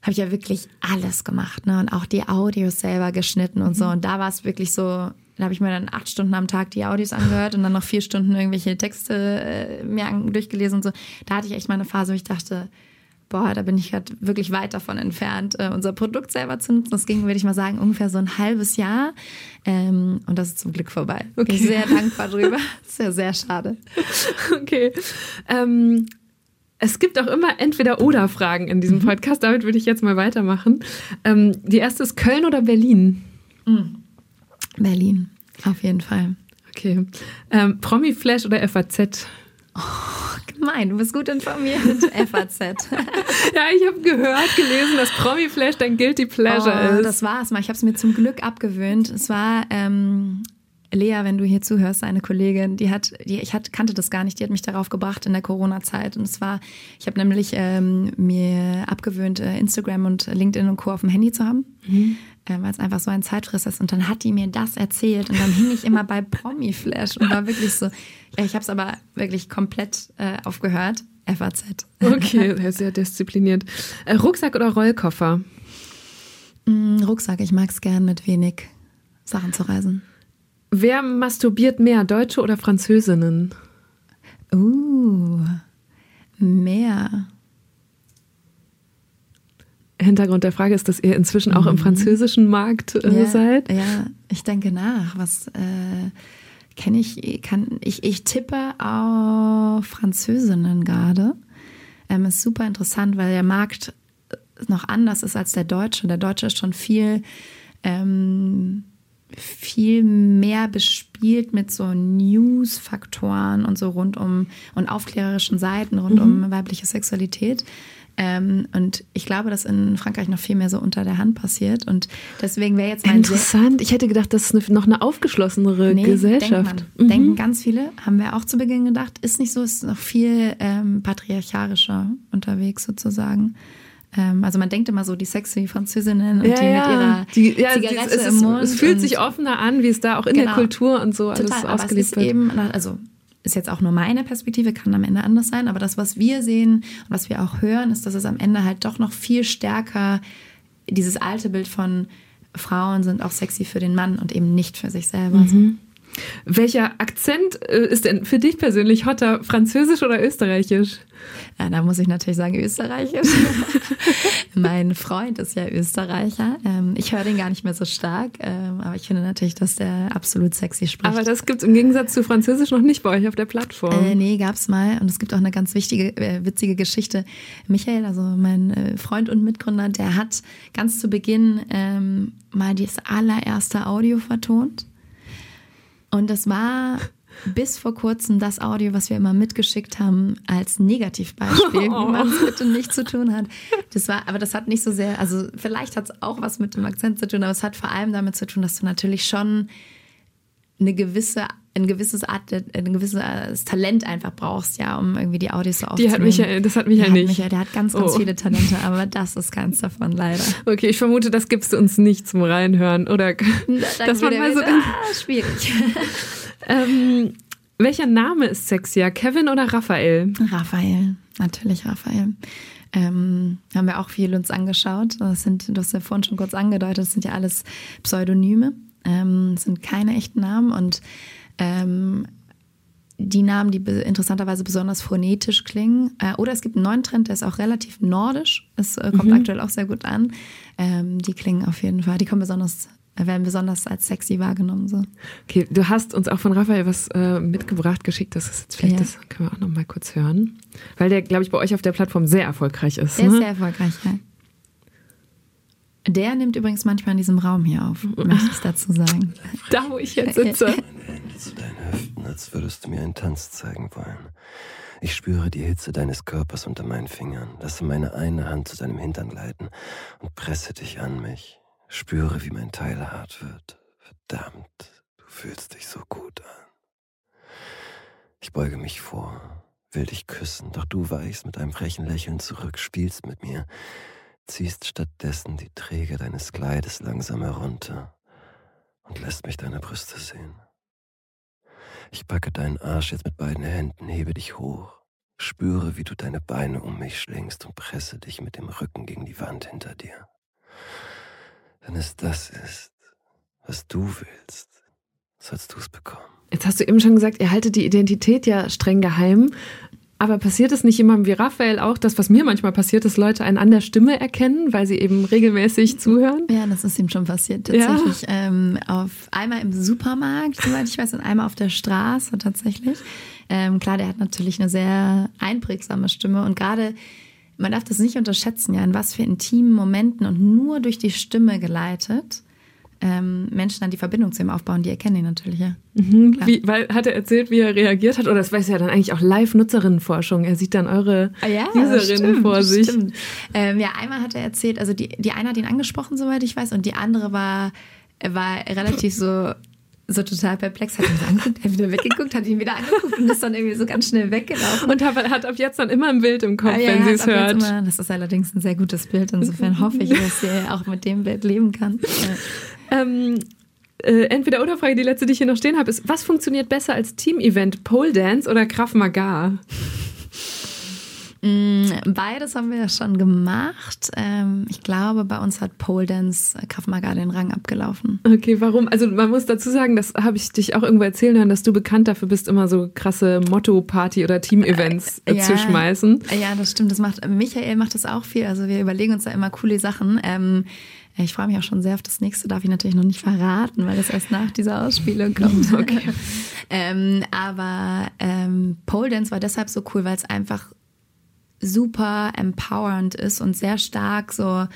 C: habe ich ja wirklich alles gemacht ne? und auch die Audios selber geschnitten und so. Mhm. Und da war es wirklich so, da habe ich mir dann acht Stunden am Tag die Audios angehört und dann noch vier Stunden irgendwelche Texte äh, mir durchgelesen und so. Da hatte ich echt mal eine Phase, wo ich dachte, boah, da bin ich gerade wirklich weit davon entfernt, äh, unser Produkt selber zu nutzen. Das ging, würde ich mal sagen, ungefähr so ein halbes Jahr. Ähm, und das ist zum Glück vorbei. Okay. Bin ich sehr dankbar drüber. Ist ja sehr schade.
B: Okay. Ähm, es gibt auch immer Entweder-Oder-Fragen in diesem mhm. Podcast. Damit würde ich jetzt mal weitermachen. Ähm, die erste ist Köln oder Berlin?
C: Mhm. Berlin, auf jeden Fall.
B: Okay. Ähm, Promi-Flash oder FAZ?
C: Oh, gemein, du bist gut informiert. FAZ.
B: ja, ich habe gehört, gelesen, dass Promi-Flash dein Guilty Pleasure oh, ist.
C: Das war es mal. Ich habe es mir zum Glück abgewöhnt. Es war ähm, Lea, wenn du hier zuhörst, eine Kollegin, die hat, die, ich hat, kannte das gar nicht, die hat mich darauf gebracht in der Corona-Zeit. Und es war, ich habe nämlich ähm, mir abgewöhnt, äh, Instagram und LinkedIn und Co. auf dem Handy zu haben. Mhm. Äh, weil es einfach so ein Zeitfriss ist. Und dann hat die mir das erzählt und dann hing ich immer bei Promi-Flash und war wirklich so, ja, ich habe es aber wirklich komplett äh, aufgehört. FAZ.
B: Okay, sehr diszipliniert. Äh, Rucksack oder Rollkoffer?
C: Mm, Rucksack, ich mag es gern mit wenig Sachen zu reisen.
B: Wer masturbiert mehr, Deutsche oder Französinnen?
C: Uh, mehr.
B: Hintergrund der Frage ist, dass ihr inzwischen auch im mhm. französischen Markt äh,
C: ja,
B: seid.
C: Ja, ich denke nach. Was äh, kenne ich? Kann ich? Ich tippe auf Französinnen gerade. Ähm, ist super interessant, weil der Markt noch anders ist als der deutsche. Der deutsche ist schon viel ähm, viel mehr bespielt mit so News-Faktoren und so rund um und aufklärerischen Seiten rund
B: Mhm.
C: um weibliche Sexualität. Ähm, und ich glaube, dass in Frankreich noch viel mehr so unter der Hand passiert. Und deswegen wäre jetzt mein
B: Interessant. Ich hätte gedacht, das ist noch eine aufgeschlossenere
C: Nee,
B: Gesellschaft.
C: Denkt.
B: Mhm.
C: Denken ganz viele, haben wir auch zu Beginn gedacht. Ist nicht so, ist noch viel ähm, patriarchalischer unterwegs sozusagen. Ähm, also man denkt immer so, die sexy Französinnen und
B: ja,
C: die mit
B: ja.
C: ihrer
B: Die- ja,
C: Zigarette
B: es, ist,
C: im Mund.
B: es fühlt sich offener an, wie es da auch in der
C: Genau.
B: Kultur und so alles
C: Total, aber es
B: ausgelebt
C: ist
B: wird.
C: eben, also ist jetzt auch nur meine Perspektive, kann am Ende anders sein, aber das, was wir sehen und was wir auch hören, ist, dass es am Ende halt doch noch viel stärker dieses alte Bild von Frauen sind auch sexy für den Mann und eben nicht für sich selber.
B: Mhm. Welcher Akzent äh, ist denn für dich persönlich hotter? Französisch oder österreichisch?
C: Ja, da muss ich natürlich sagen, österreichisch. mein Freund ist ja Österreicher. Ähm, ich höre den gar nicht mehr so stark, ähm, aber ich finde natürlich, dass der absolut sexy spricht.
B: Aber das gibt es im Gegensatz zu Französisch noch nicht bei euch auf der Plattform.
C: Äh, nee, gab's mal. Und es gibt auch eine ganz wichtige, äh, witzige Geschichte. Michael, also mein äh, Freund und Mitgründer, der hat ganz zu Beginn ähm, mal das allererste Audio vertont. Und das war bis vor kurzem das Audio, was wir immer mitgeschickt haben als Negativbeispiel, wie man es bitte nicht zu tun hat. Das war, aber das hat nicht so sehr, also vielleicht hat es auch was mit dem Akzent zu tun, aber es hat vor allem damit zu tun, dass du natürlich schon eine gewisse ein gewisses Art, ein gewisses Talent einfach brauchst, ja, um irgendwie die Audios so
B: Die
C: aufzunehmen.
B: hat Michael, das hat Michael
C: Der hat
B: nicht.
C: Michael, der hat ganz, ganz
B: Oh.
C: viele Talente, aber das ist keins davon leider.
B: Okay, ich vermute, das gibst du uns nicht zum Reinhören. Oder dass man mal so
C: ah, schwierig.
B: ähm, welcher Name ist sexier? Kevin oder Raphael?
C: Raphael, natürlich Raphael. Ähm, haben wir auch viel uns angeschaut. Das sind, du hast ja vorhin schon kurz angedeutet, das sind ja alles Pseudonyme. Ähm, das sind keine echten Namen und ähm, die Namen, die interessanterweise besonders phonetisch klingen. Äh, oder es gibt einen neuen Trend, der ist auch relativ nordisch. Das äh, kommt aktuell auch sehr gut an. Ähm, die klingen auf jeden Fall, die kommen besonders, äh, werden besonders als sexy wahrgenommen. So.
B: Okay, du hast uns auch von Raphael was äh, mitgebracht, geschickt. Das ist jetzt vielleicht,
C: Ja.
B: das können wir auch noch mal kurz hören. Weil der, glaube ich, bei euch auf der Plattform sehr erfolgreich ist.
C: Der
B: ne?
C: ist sehr erfolgreich, ja. Der nimmt übrigens manchmal in diesem Raum hier auf, möchte ich dazu sagen.
B: da, wo ich jetzt sitze.
A: Meine Hände zu deinen Hüften, als würdest du mir einen Tanz zeigen wollen. Ich spüre die Hitze deines Körpers unter meinen Fingern, lasse meine eine Hand zu deinem Hintern gleiten und presse dich an mich. Spüre, wie mein Teil hart wird. Verdammt, du fühlst dich so gut an. Ich beuge mich vor, will dich küssen, doch du weichst mit einem frechen Lächeln zurück, spielst mit mir, ziehst stattdessen die Träger deines Kleides langsam herunter und lässt mich deine Brüste sehen. Ich packe deinen Arsch jetzt mit beiden Händen, hebe dich hoch, spüre, wie du deine Beine um mich schlingst und presse dich mit dem Rücken gegen die Wand hinter dir. Wenn es das ist, was du willst, sollst du es bekommen.
B: Jetzt hast du eben schon gesagt, ihr haltet die Identität ja streng geheim. Aber passiert es nicht jemandem wie Raphael auch, das, was mir manchmal passiert, dass Leute einen an der Stimme erkennen, weil sie eben regelmäßig zuhören?
C: Ja, das ist ihm schon passiert.
B: Ja.
C: Tatsächlich. Ähm, auf einmal im Supermarkt, soweit ich weiß, und einmal auf der Straße tatsächlich. Ähm, klar, der hat natürlich eine sehr einprägsame Stimme und gerade, man darf das nicht unterschätzen, ja, in was für intimen Momenten und nur durch die Stimme geleitet ähm, Menschen dann die Verbindung zu ihm aufbauen, die erkennen ihn natürlich, ja. Klar.
B: Wie, weil hat er erzählt, wie er reagiert hat? Oder das weiß ja dann eigentlich auch Live-Nutzerinnenforschung. Er sieht dann eure Userinnen vor sich.
C: Ah Stimmt. Ähm, ja, einmal hat er erzählt, also die, die eine hat ihn angesprochen, soweit ich weiß, und die andere war, war relativ so, so total perplex, hat ihn so angeguckt, hat wieder weggeguckt, hat ihn wieder angeguckt und ist dann irgendwie so ganz schnell weggelaufen.
B: Und hat, hat ab jetzt dann immer ein Bild im Kopf,
C: Ah, ja,
B: wenn sie es hört.
C: Immer, das ist allerdings ein sehr gutes Bild, insofern hoffe ich, dass sie auch mit dem Bild leben kann.
B: Ähm, äh, entweder oder Frage, die letzte, die ich hier noch stehen habe, ist, was funktioniert besser als Team-Event? Pole Dance oder Krav Maga?
C: Mm, Beides haben wir ja schon gemacht. Ähm, ich glaube, bei uns hat Pole Dance äh, Krav Maga den Rang abgelaufen.
B: Okay, warum? Also man muss dazu sagen, das habe ich dich auch irgendwo erzählen hören, dass du bekannt dafür bist, immer so krasse Motto-Party- oder Team-Events äh,
C: Ja.
B: zu schmeißen.
C: Ja, das stimmt. Das macht Michael macht das auch viel. Also wir überlegen uns da immer coole Sachen. Ähm, ich freue mich auch schon sehr auf das nächste. Darf ich natürlich noch nicht verraten, weil das erst nach dieser Ausspielung kommt.
B: Okay.
C: ähm, aber ähm, Pole Dance war deshalb so cool, weil es einfach super empowernd ist und sehr stark so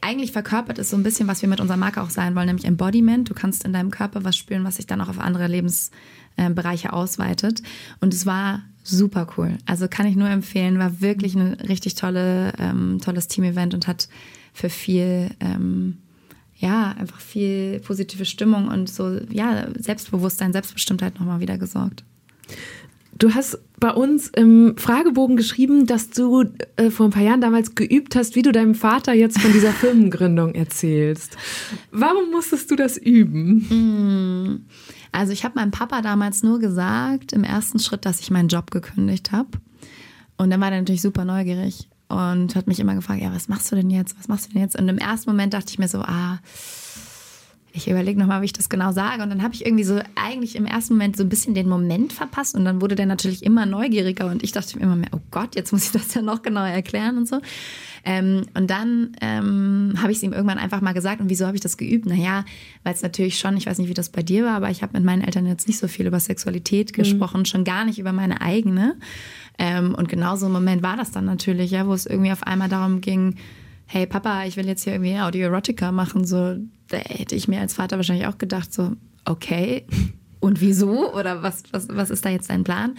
C: eigentlich verkörpert es so ein bisschen, was wir mit unserer Marke auch sein wollen, nämlich Embodiment. Du kannst in deinem Körper was spüren, was sich dann auch auf andere Lebensbereiche ausweitet. Und es war super cool. Also kann ich nur empfehlen, war wirklich ein richtig tolle, ähm, tolles Team-Event und hat für viel, ähm, ja, einfach viel positive Stimmung und so, ja, Selbstbewusstsein, Selbstbestimmtheit nochmal wieder gesorgt.
B: Du hast bei uns im Fragebogen geschrieben, dass du äh, vor ein paar Jahren damals geübt hast, wie du deinem Vater jetzt von dieser Firmengründung erzählst. Warum musstest du das üben?
C: Mm. Also ich habe meinem Papa damals nur gesagt, im ersten Schritt, dass ich meinen Job gekündigt habe. Und dann war er natürlich super neugierig und hat mich immer gefragt, ja, was machst du denn jetzt? Was machst du denn jetzt? Und im ersten Moment dachte ich mir so, ah, ich überlege nochmal, wie ich das genau sage. Und dann habe ich irgendwie so eigentlich im ersten Moment so ein bisschen den Moment verpasst. Und dann wurde der natürlich immer neugieriger. Und ich dachte mir immer mehr, oh Gott, jetzt muss ich das ja noch genauer erklären und so. Ähm, und dann ähm, habe ich es ihm irgendwann einfach mal gesagt. Und wieso habe ich das geübt? Naja, weil es natürlich schon, ich weiß nicht, wie das bei dir war, aber ich habe mit meinen Eltern jetzt nicht so viel über Sexualität mhm. gesprochen, schon gar nicht über meine eigene. Ähm, und genau so ein Moment war das dann natürlich, ja, wo es irgendwie auf einmal darum ging, hey Papa, ich will jetzt hier irgendwie Audio-Erotica machen, so, da hätte ich mir als Vater wahrscheinlich auch gedacht, so, okay, und wieso? Oder was, was, was ist da jetzt dein Plan?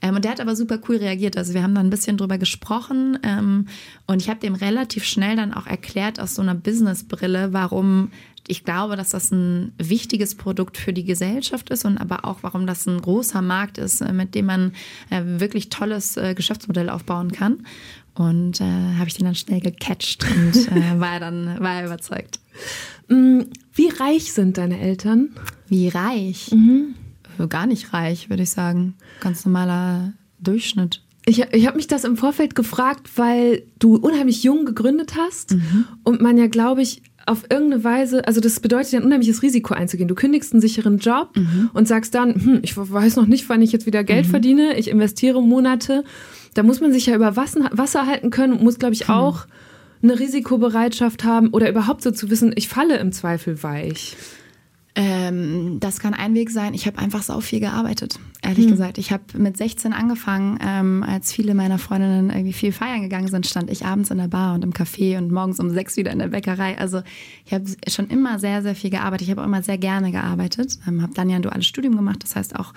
C: Ähm, und der hat aber super cool reagiert. Also wir haben da ein bisschen drüber gesprochen ähm, und ich habe dem relativ schnell dann auch erklärt aus so einer Businessbrille, warum ich glaube, dass das ein wichtiges Produkt für die Gesellschaft ist und aber auch, warum das ein großer Markt ist, äh, mit dem man äh, wirklich tolles äh, Geschäftsmodell aufbauen kann. Und äh, habe ich den dann schnell gecatcht und äh, war dann war er überzeugt.
B: Mm, wie reich sind deine Eltern?
C: Wie reich? Mhm. Äh, gar nicht reich, würde ich sagen. Ganz normaler Durchschnitt.
B: Ich, ich habe mich das im Vorfeld gefragt, weil du unheimlich jung gegründet hast mhm. und man ja, glaube ich, auf irgendeine Weise, also das bedeutet ja ein unheimliches Risiko einzugehen. Du kündigst einen sicheren Job mhm. und sagst dann, hm, ich weiß noch nicht, wann ich jetzt wieder Geld mhm. verdiene, ich investiere Monate da muss man sich ja über Wasser halten können und muss, glaube ich, auch eine Risikobereitschaft haben oder überhaupt so zu wissen, ich falle im Zweifel weich.
C: Ähm, das kann ein Weg sein. Ich habe einfach sau viel gearbeitet, ehrlich hm. gesagt. Ich habe mit 16 angefangen, ähm, als viele meiner Freundinnen irgendwie viel feiern gegangen sind, stand ich abends in der Bar und im Café und morgens um sechs wieder in der Bäckerei. Also ich habe schon immer sehr, sehr viel gearbeitet. Ich habe auch immer sehr gerne gearbeitet. Ähm, habe dann ja ein duales Studium gemacht, das heißt auch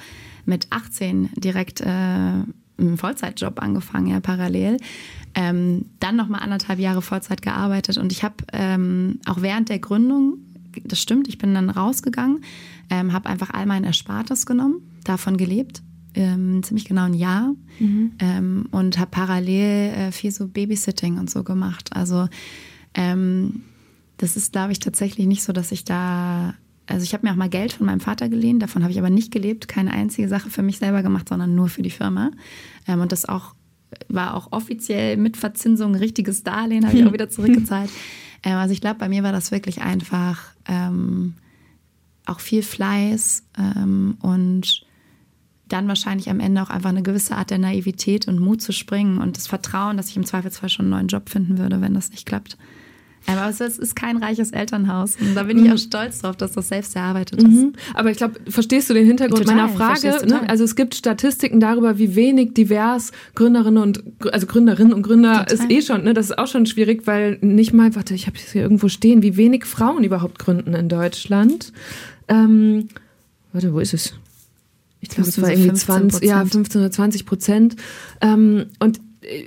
C: mit 18 direkt äh, einen Vollzeitjob angefangen, ja, parallel. Ähm, dann nochmal anderthalb Jahre Vollzeit gearbeitet und ich habe ähm, auch während der Gründung, das stimmt, ich bin dann rausgegangen, ähm, habe einfach all mein Erspartes genommen, davon gelebt, ähm, ziemlich genau ein Jahr mhm. ähm, und habe parallel äh, viel so Babysitting und so gemacht. Also ähm, das ist, glaube ich, tatsächlich nicht so, dass ich da also ich habe mir auch mal Geld von meinem Vater geliehen, davon habe ich aber nicht gelebt, keine einzige Sache für mich selber gemacht, sondern nur für die Firma. Ähm, und das auch war auch offiziell mit Verzinsung ein richtiges Darlehen, habe ich auch wieder zurückgezahlt. Ähm, also ich glaube, bei mir war das wirklich einfach ähm, auch viel Fleiß ähm, und dann wahrscheinlich am Ende auch einfach eine gewisse Art der Naivität und Mut zu springen und das Vertrauen, dass ich im Zweifelsfall schon einen neuen Job finden würde, wenn das nicht klappt. Aber es ist kein reiches Elternhaus. Und da bin ich mhm. auch stolz drauf, dass das selbst erarbeitet ist. Mhm.
B: Aber ich glaube, verstehst du den Hintergrund total, meiner Frage? Ne? Also es gibt Statistiken darüber, wie wenig divers Gründerinnen und also Gründerinnen und Gründer total. ist eh schon. Ne? Das ist auch schon schwierig, weil nicht mal, warte, ich habe es hier irgendwo stehen, wie wenig Frauen überhaupt gründen in Deutschland. Ähm, warte, wo ist es? Ich glaube, es war irgendwie 20, ja, 15 oder 20 Prozent. Ähm, und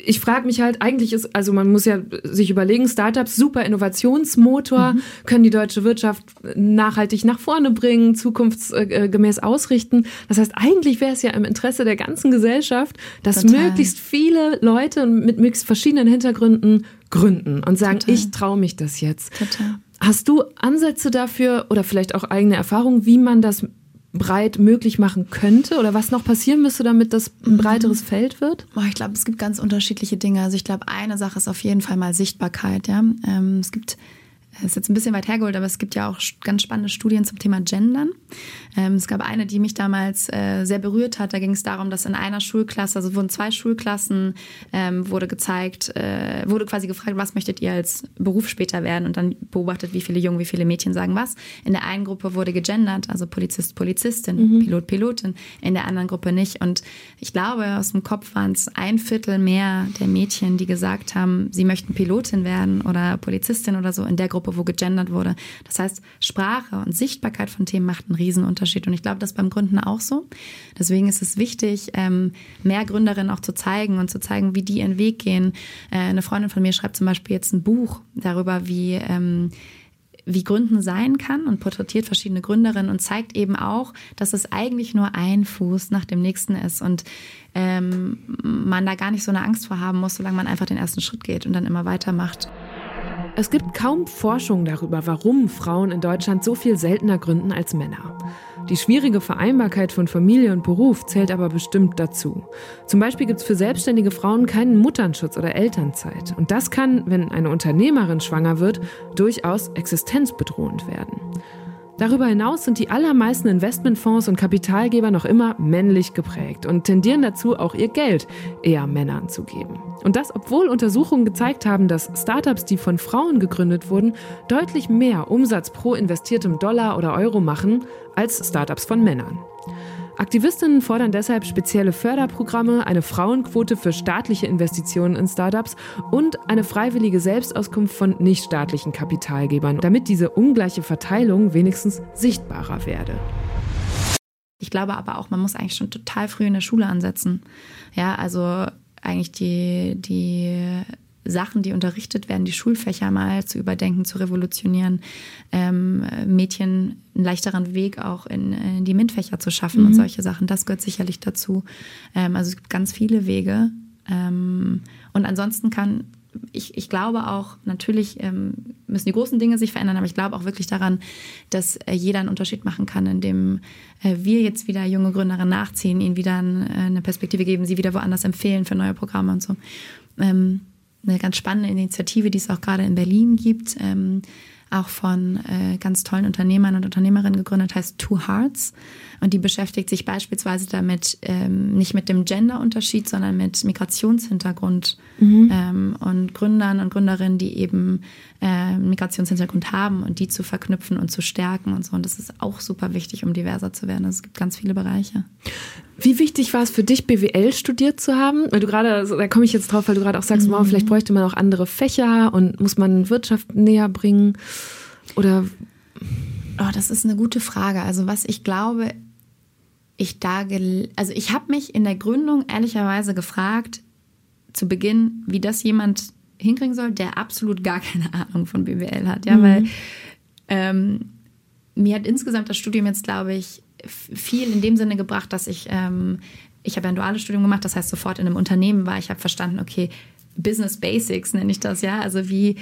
B: ich frage mich halt, eigentlich ist, also man muss ja sich überlegen, Startups, super Innovationsmotor, mhm. können die deutsche Wirtschaft nachhaltig nach vorne bringen, zukunftsgemäß ausrichten. Das heißt, eigentlich wäre es ja im Interesse der ganzen Gesellschaft, dass Total. möglichst viele Leute mit möglichst verschiedenen Hintergründen gründen und sagen, Total. ich traue mich das jetzt. Total. Hast du Ansätze dafür oder vielleicht auch eigene Erfahrungen, wie man das breit möglich machen könnte oder was noch passieren müsste, damit das ein mhm. breiteres Feld wird?
C: ich glaube, es gibt ganz unterschiedliche Dinge. Also ich glaube, eine Sache ist auf jeden Fall mal Sichtbarkeit. Ja, ähm, es gibt, ist jetzt ein bisschen weit hergeholt, aber es gibt ja auch ganz spannende Studien zum Thema Gendern. Ähm, es gab eine, die mich damals äh, sehr berührt hat. Da ging es darum, dass in einer Schulklasse, also wurden zwei Schulklassen, ähm, wurde gezeigt, äh, wurde quasi gefragt, was möchtet ihr als Beruf später werden und dann beobachtet, wie viele Jungen, wie viele Mädchen sagen was. In der einen Gruppe wurde gegendert, also Polizist, Polizistin, mhm. Pilot, Pilotin, in der anderen Gruppe nicht. Und ich glaube, aus dem Kopf waren es ein Viertel mehr der Mädchen, die gesagt haben, sie möchten Pilotin werden oder Polizistin oder so in der Gruppe, wo gegendert wurde. Das heißt, Sprache und Sichtbarkeit von Themen macht einen Riesenunterschied. Und ich glaube, das beim Gründen auch so. Deswegen ist es wichtig, ähm, mehr Gründerinnen auch zu zeigen und zu zeigen, wie die ihren Weg gehen. Äh, eine Freundin von mir schreibt zum Beispiel jetzt ein Buch darüber, wie ähm, wie Gründen sein kann und porträtiert verschiedene Gründerinnen und zeigt eben auch, dass es eigentlich nur ein Fuß nach dem nächsten ist und ähm, man da gar nicht so eine Angst vor haben muss, solange man einfach den ersten Schritt geht und dann immer weitermacht.
B: Es gibt kaum Forschung darüber, warum Frauen in Deutschland so viel seltener gründen als Männer. Die schwierige Vereinbarkeit von Familie und Beruf zählt aber bestimmt dazu. Zum Beispiel gibt es für selbstständige Frauen keinen Mutternschutz oder Elternzeit. Und das kann, wenn eine Unternehmerin schwanger wird, durchaus existenzbedrohend werden. Darüber hinaus sind die allermeisten Investmentfonds und Kapitalgeber noch immer männlich geprägt und tendieren dazu, auch ihr Geld eher Männern zu geben. Und das, obwohl Untersuchungen gezeigt haben, dass Startups, die von Frauen gegründet wurden, deutlich mehr Umsatz pro investiertem Dollar oder Euro machen als Startups von Männern. Aktivistinnen fordern deshalb spezielle Förderprogramme, eine Frauenquote für staatliche Investitionen in Startups und eine freiwillige Selbstauskunft von nichtstaatlichen Kapitalgebern, damit diese ungleiche Verteilung wenigstens sichtbarer werde.
C: Ich glaube aber auch, man muss eigentlich schon total früh in der Schule ansetzen. Ja, also eigentlich die, die Sachen, die unterrichtet werden, die Schulfächer mal zu überdenken, zu revolutionieren, ähm, Mädchen einen leichteren Weg auch in, in die MINT-Fächer zu schaffen mhm. und solche Sachen. Das gehört sicherlich dazu. Ähm, also es gibt ganz viele Wege. Ähm, und ansonsten kann ich, ich glaube auch, natürlich ähm, müssen die großen Dinge sich verändern, aber ich glaube auch wirklich daran, dass äh, jeder einen Unterschied machen kann, indem äh, wir jetzt wieder junge Gründerinnen nachziehen, ihnen wieder ein, äh, eine Perspektive geben, sie wieder woanders empfehlen für neue Programme und so. Ähm, eine ganz spannende Initiative, die es auch gerade in Berlin gibt, ähm, auch von äh, ganz tollen Unternehmern und Unternehmerinnen gegründet, heißt Two Hearts. Und die beschäftigt sich beispielsweise damit, ähm, nicht mit dem Genderunterschied, sondern mit Migrationshintergrund mhm. ähm, und Gründern und Gründerinnen, die eben äh, Migrationshintergrund haben und die zu verknüpfen und zu stärken und so. Und das ist auch super wichtig, um diverser zu werden. Also es gibt ganz viele Bereiche.
B: Wie wichtig war es für dich, BWL studiert zu haben? Weil du gerade, also da komme ich jetzt drauf, weil du gerade auch sagst, mhm. wow, vielleicht bräuchte man auch andere Fächer und muss man Wirtschaft näher bringen? Oder
C: Oh, das ist eine gute Frage. Also was ich glaube, ich da, also ich habe mich in der Gründung ehrlicherweise gefragt, zu Beginn, wie das jemand hinkriegen soll, der absolut gar keine Ahnung von BWL hat. Ja, mhm. weil ähm, mir hat insgesamt das Studium jetzt, glaube ich, viel in dem Sinne gebracht, dass ich, ähm, ich habe ein duales Studium gemacht, das heißt sofort in einem Unternehmen war. Ich habe verstanden, okay, Business Basics nenne ich das ja. Also wie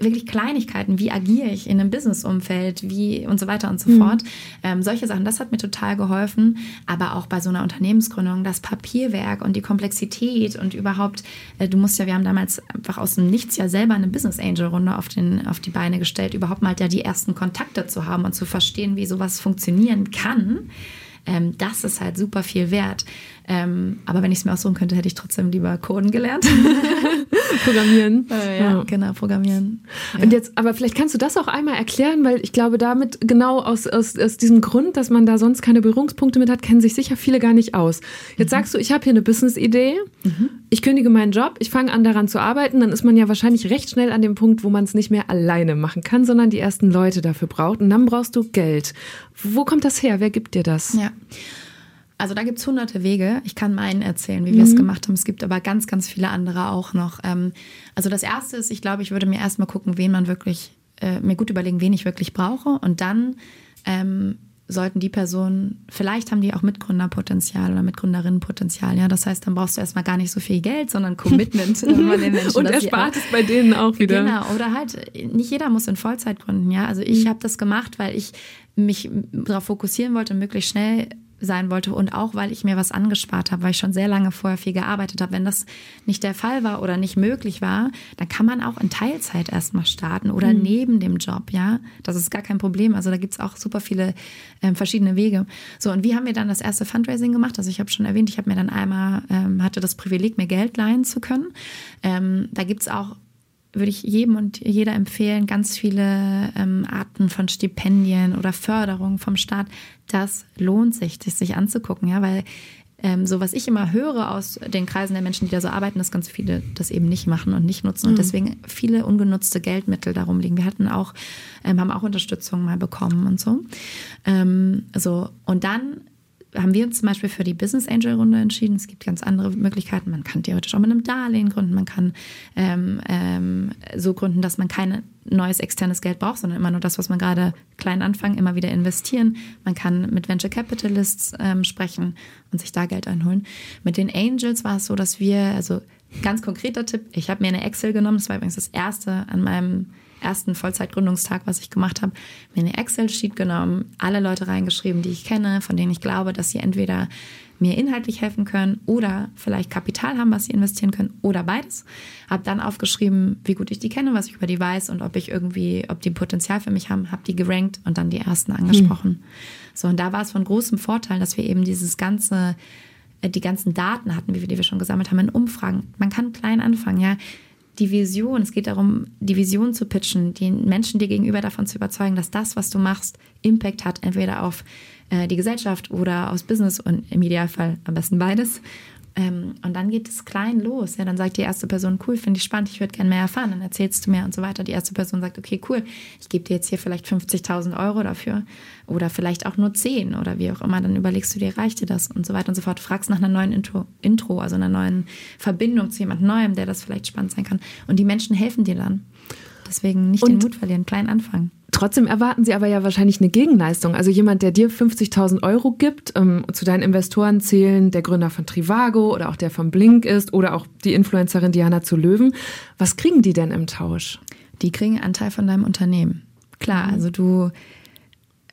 C: wirklich Kleinigkeiten, wie agiere ich in einem Businessumfeld, wie und so weiter und so mhm. fort. Ähm, solche Sachen, das hat mir total geholfen. Aber auch bei so einer Unternehmensgründung, das Papierwerk und die Komplexität und überhaupt, äh, du musst ja, wir haben damals einfach aus dem Nichts ja selber eine Business Angel Runde auf, den, auf die Beine gestellt, überhaupt mal ja die ersten Kontakte zu haben und zu verstehen, wie sowas funktionieren kann. Ähm, das ist halt super viel wert. Ähm, aber wenn ich es mir aussuchen könnte, hätte ich trotzdem lieber Coden gelernt.
B: programmieren.
C: Äh, ja, ja, genau, programmieren.
B: Ja. Und jetzt, aber vielleicht kannst du das auch einmal erklären, weil ich glaube, damit genau aus, aus, aus diesem Grund, dass man da sonst keine Berührungspunkte mit hat, kennen sich sicher viele gar nicht aus. Jetzt mhm. sagst du, ich habe hier eine Business-Idee, mhm. ich kündige meinen Job, ich fange an daran zu arbeiten, dann ist man ja wahrscheinlich recht schnell an dem Punkt, wo man es nicht mehr alleine machen kann, sondern die ersten Leute dafür braucht. Und dann brauchst du Geld. Wo kommt das her? Wer gibt dir das?
C: Ja. Also da gibt es hunderte Wege. Ich kann meinen erzählen, wie wir es mhm. gemacht haben. Es gibt aber ganz, ganz viele andere auch noch. Ähm, also das Erste ist, ich glaube, ich würde mir erstmal gucken, wen man wirklich, äh, mir gut überlegen, wen ich wirklich brauche. Und dann ähm, sollten die Personen, vielleicht haben die auch Mitgründerpotenzial oder Mitgründerinnenpotenzial. Ja, das heißt, dann brauchst du erstmal gar nicht so viel Geld, sondern Commitment
B: von den Menschen. Und erspart es bei denen auch wieder.
C: Genau, oder halt, nicht jeder muss in Vollzeit gründen. Ja, also ich mhm. habe das gemacht, weil ich mich darauf fokussieren wollte, möglichst schnell sein wollte und auch, weil ich mir was angespart habe, weil ich schon sehr lange vorher viel gearbeitet habe. Wenn das nicht der Fall war oder nicht möglich war, dann kann man auch in Teilzeit erstmal starten oder mhm. neben dem Job, ja. Das ist gar kein Problem. Also da gibt's auch super viele ähm, verschiedene Wege. So, und wie haben wir dann das erste Fundraising gemacht? Also ich habe schon erwähnt, ich habe mir dann einmal, ähm, hatte das Privileg, mir Geld leihen zu können. Ähm, da gibt's auch würde ich jedem und jeder empfehlen, ganz viele ähm, Arten von Stipendien oder Förderung vom Staat. Das lohnt sich, das sich anzugucken, ja, weil ähm, so was ich immer höre aus den Kreisen der Menschen, die da so arbeiten, dass ganz viele das eben nicht machen und nicht nutzen und mhm. deswegen viele ungenutzte Geldmittel darum liegen. Wir hatten auch, ähm, haben auch Unterstützung mal bekommen und so. Ähm, so und dann haben wir uns zum Beispiel für die Business Angel Runde entschieden. Es gibt ganz andere Möglichkeiten. Man kann theoretisch auch mit einem Darlehen gründen. Man kann ähm, ähm, so gründen, dass man kein neues externes Geld braucht, sondern immer nur das, was man gerade klein anfangen, immer wieder investieren. Man kann mit Venture Capitalists ähm, sprechen und sich da Geld einholen. Mit den Angels war es so, dass wir, also ganz konkreter Tipp, ich habe mir eine Excel genommen. Das war übrigens das erste an meinem ersten Vollzeitgründungstag, was ich gemacht habe, mir eine Excel-Sheet genommen, alle Leute reingeschrieben, die ich kenne, von denen ich glaube, dass sie entweder mir inhaltlich helfen können oder vielleicht Kapital haben, was sie investieren können oder beides. Habe dann aufgeschrieben, wie gut ich die kenne, was ich über die weiß und ob ich irgendwie, ob die Potenzial für mich haben, habe die gerankt und dann die ersten angesprochen. Hm. So und da war es von großem Vorteil, dass wir eben dieses ganze äh, die ganzen Daten hatten, wie wir die wir schon gesammelt haben in Umfragen. Man kann klein anfangen, ja die Vision, es geht darum, die Vision zu pitchen, den Menschen dir gegenüber davon zu überzeugen, dass das, was du machst, Impact hat, entweder auf äh, die Gesellschaft oder aufs Business und im Idealfall am besten beides. Ähm, und dann geht es klein los. Ja, dann sagt die erste Person, cool, finde ich spannend, ich würde gerne mehr erfahren. Dann erzählst du mehr und so weiter. Die erste Person sagt, okay, cool, ich gebe dir jetzt hier vielleicht 50.000 Euro dafür oder vielleicht auch nur 10 oder wie auch immer. Dann überlegst du dir, reicht dir das und so weiter und so fort. Fragst nach einer neuen Intro, Intro also einer neuen Verbindung zu jemand Neuem, der das vielleicht spannend sein kann. Und die Menschen helfen dir dann. Deswegen nicht und den Mut verlieren, klein anfangen.
B: Trotzdem erwarten Sie aber ja wahrscheinlich eine Gegenleistung. Also jemand, der dir 50.000 Euro gibt, ähm, zu deinen Investoren zählen der Gründer von Trivago oder auch der von Blink ist oder auch die Influencerin Diana zu Löwen. Was kriegen die denn im Tausch?
C: Die kriegen einen Anteil von deinem Unternehmen. Klar, mhm. also du,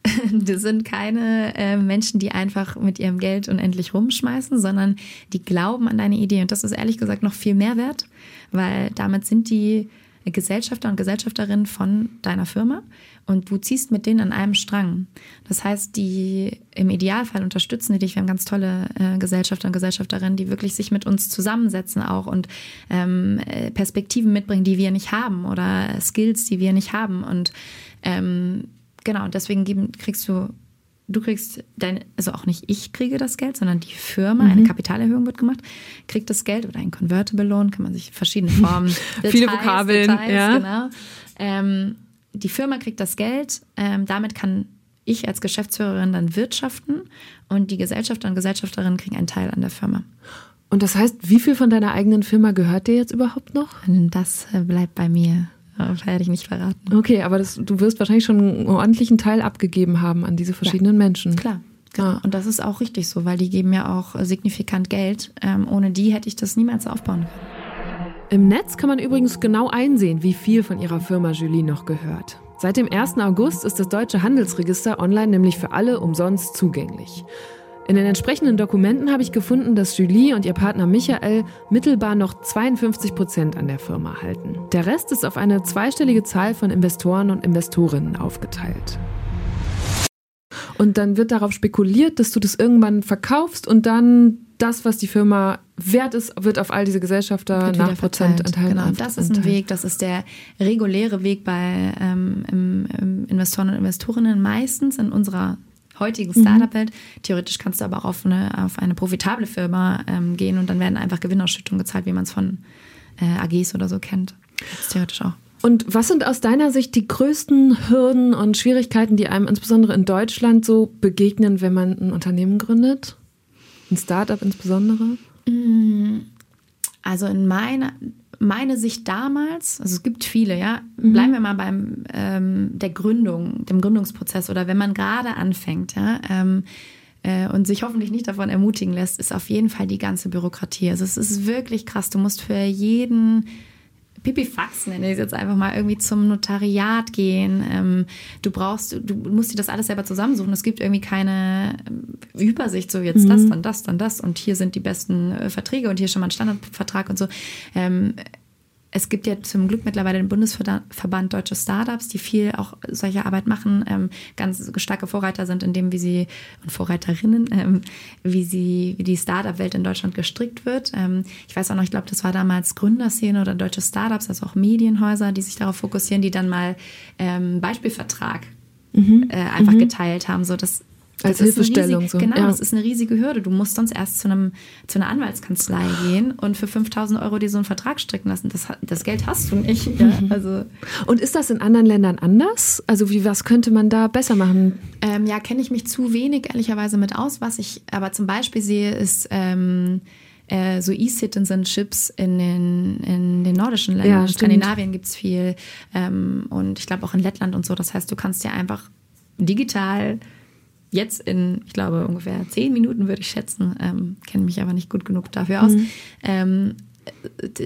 C: das sind keine äh, Menschen, die einfach mit ihrem Geld unendlich rumschmeißen, sondern die glauben an deine Idee. Und das ist ehrlich gesagt noch viel mehr wert, weil damit sind die Gesellschafter und Gesellschafterinnen von deiner Firma und du ziehst mit denen an einem Strang. Das heißt, die im Idealfall unterstützen die dich. Wir haben ganz tolle äh, Gesellschafter und Gesellschafterinnen, die wirklich sich mit uns zusammensetzen auch und ähm, äh, Perspektiven mitbringen, die wir nicht haben oder Skills, die wir nicht haben. Und ähm, genau, deswegen geben, kriegst du du kriegst dein, also auch nicht ich kriege das Geld, sondern die Firma, mhm. eine Kapitalerhöhung wird gemacht, kriegt das Geld oder ein Convertible Loan, kann man sich verschiedene Formen,
B: Details, viele Vokabeln, Details, ja. genau.
C: Ähm, die Firma kriegt das Geld, ähm, damit kann ich als Geschäftsführerin dann wirtschaften und die Gesellschafter und Gesellschafterinnen kriegen einen Teil an der Firma.
B: Und das heißt, wie viel von deiner eigenen Firma gehört dir jetzt überhaupt noch?
C: Das äh, bleibt bei mir. Werde ich nicht verraten.
B: Okay, aber das, du wirst wahrscheinlich schon einen ordentlichen Teil abgegeben haben an diese verschiedenen ja, Menschen.
C: Klar. Genau. Ah. Und das ist auch richtig so, weil die geben ja auch signifikant Geld. Ähm, ohne die hätte ich das niemals aufbauen können.
B: Im Netz kann man übrigens genau einsehen, wie viel von ihrer Firma Julie noch gehört. Seit dem 1. August ist das deutsche Handelsregister online nämlich für alle umsonst zugänglich. In den entsprechenden Dokumenten habe ich gefunden, dass Julie und ihr Partner Michael mittelbar noch 52 Prozent an der Firma halten. Der Rest ist auf eine zweistellige Zahl von Investoren und Investorinnen aufgeteilt. Und dann wird darauf spekuliert, dass du das irgendwann verkaufst und dann das, was die Firma wert ist, wird auf all diese Gesellschafter nach Prozentanteilen.
C: Genau, das ist ein Weg, das ist der reguläre Weg bei ähm, im, im Investoren und Investorinnen meistens in unserer heutigen mhm. Startup-Welt. Theoretisch kannst du aber auch auf eine, auf eine profitable Firma ähm, gehen und dann werden einfach Gewinnausschüttungen gezahlt, wie man es von äh, AGs oder so kennt. Das ist theoretisch auch.
B: Und was sind aus deiner Sicht die größten Hürden und Schwierigkeiten, die einem insbesondere in Deutschland so begegnen, wenn man ein Unternehmen gründet? Ein Startup insbesondere?
C: Mm, also in meiner, meine Sicht damals, also es gibt viele, ja, mhm. bleiben wir mal beim ähm, der Gründung, dem Gründungsprozess oder wenn man gerade anfängt, ja, ähm, äh, und sich hoffentlich nicht davon ermutigen lässt, ist auf jeden Fall die ganze Bürokratie. Also es ist wirklich krass. Du musst für jeden Pipifax nenne ich es jetzt einfach mal, irgendwie zum Notariat gehen. Ähm, du brauchst, du musst dir das alles selber zusammensuchen. Es gibt irgendwie keine ähm, Übersicht, so jetzt mhm. das, dann das, dann das und hier sind die besten äh, Verträge und hier schon mal ein Standardvertrag und so. Ähm, es gibt ja zum Glück mittlerweile den Bundesverband Deutsche Startups, die viel auch solche Arbeit machen, ähm, ganz starke Vorreiter sind in dem, wie sie und Vorreiterinnen, ähm, wie sie, wie die Startup-Welt in Deutschland gestrickt wird. Ähm, ich weiß auch noch, ich glaube, das war damals Gründerszene oder deutsche Startups, also auch Medienhäuser, die sich darauf fokussieren, die dann mal ähm, Beispielvertrag mhm. äh, einfach mhm. geteilt haben, so dass
B: als Hilfestellung.
C: Riesig, so. Genau, ja. das ist eine riesige Hürde. Du musst sonst erst zu, einem, zu einer Anwaltskanzlei gehen und für 5000 Euro dir so einen Vertrag stricken lassen. Das, das Geld hast du nicht. Ja?
B: Mhm. Also, und ist das in anderen Ländern anders? Also wie, was könnte man da besser machen?
C: Ähm, ja, kenne ich mich zu wenig ehrlicherweise mit aus. Was ich aber zum Beispiel sehe, ist... Ähm, äh, so E-Citizenships in den, in den nordischen Ländern. Ja, in Skandinavien gibt es viel ähm, und ich glaube auch in Lettland und so. Das heißt, du kannst ja einfach digital jetzt in, ich glaube, ungefähr zehn Minuten würde ich schätzen, ähm, kenne mich aber nicht gut genug dafür aus, mhm. ähm,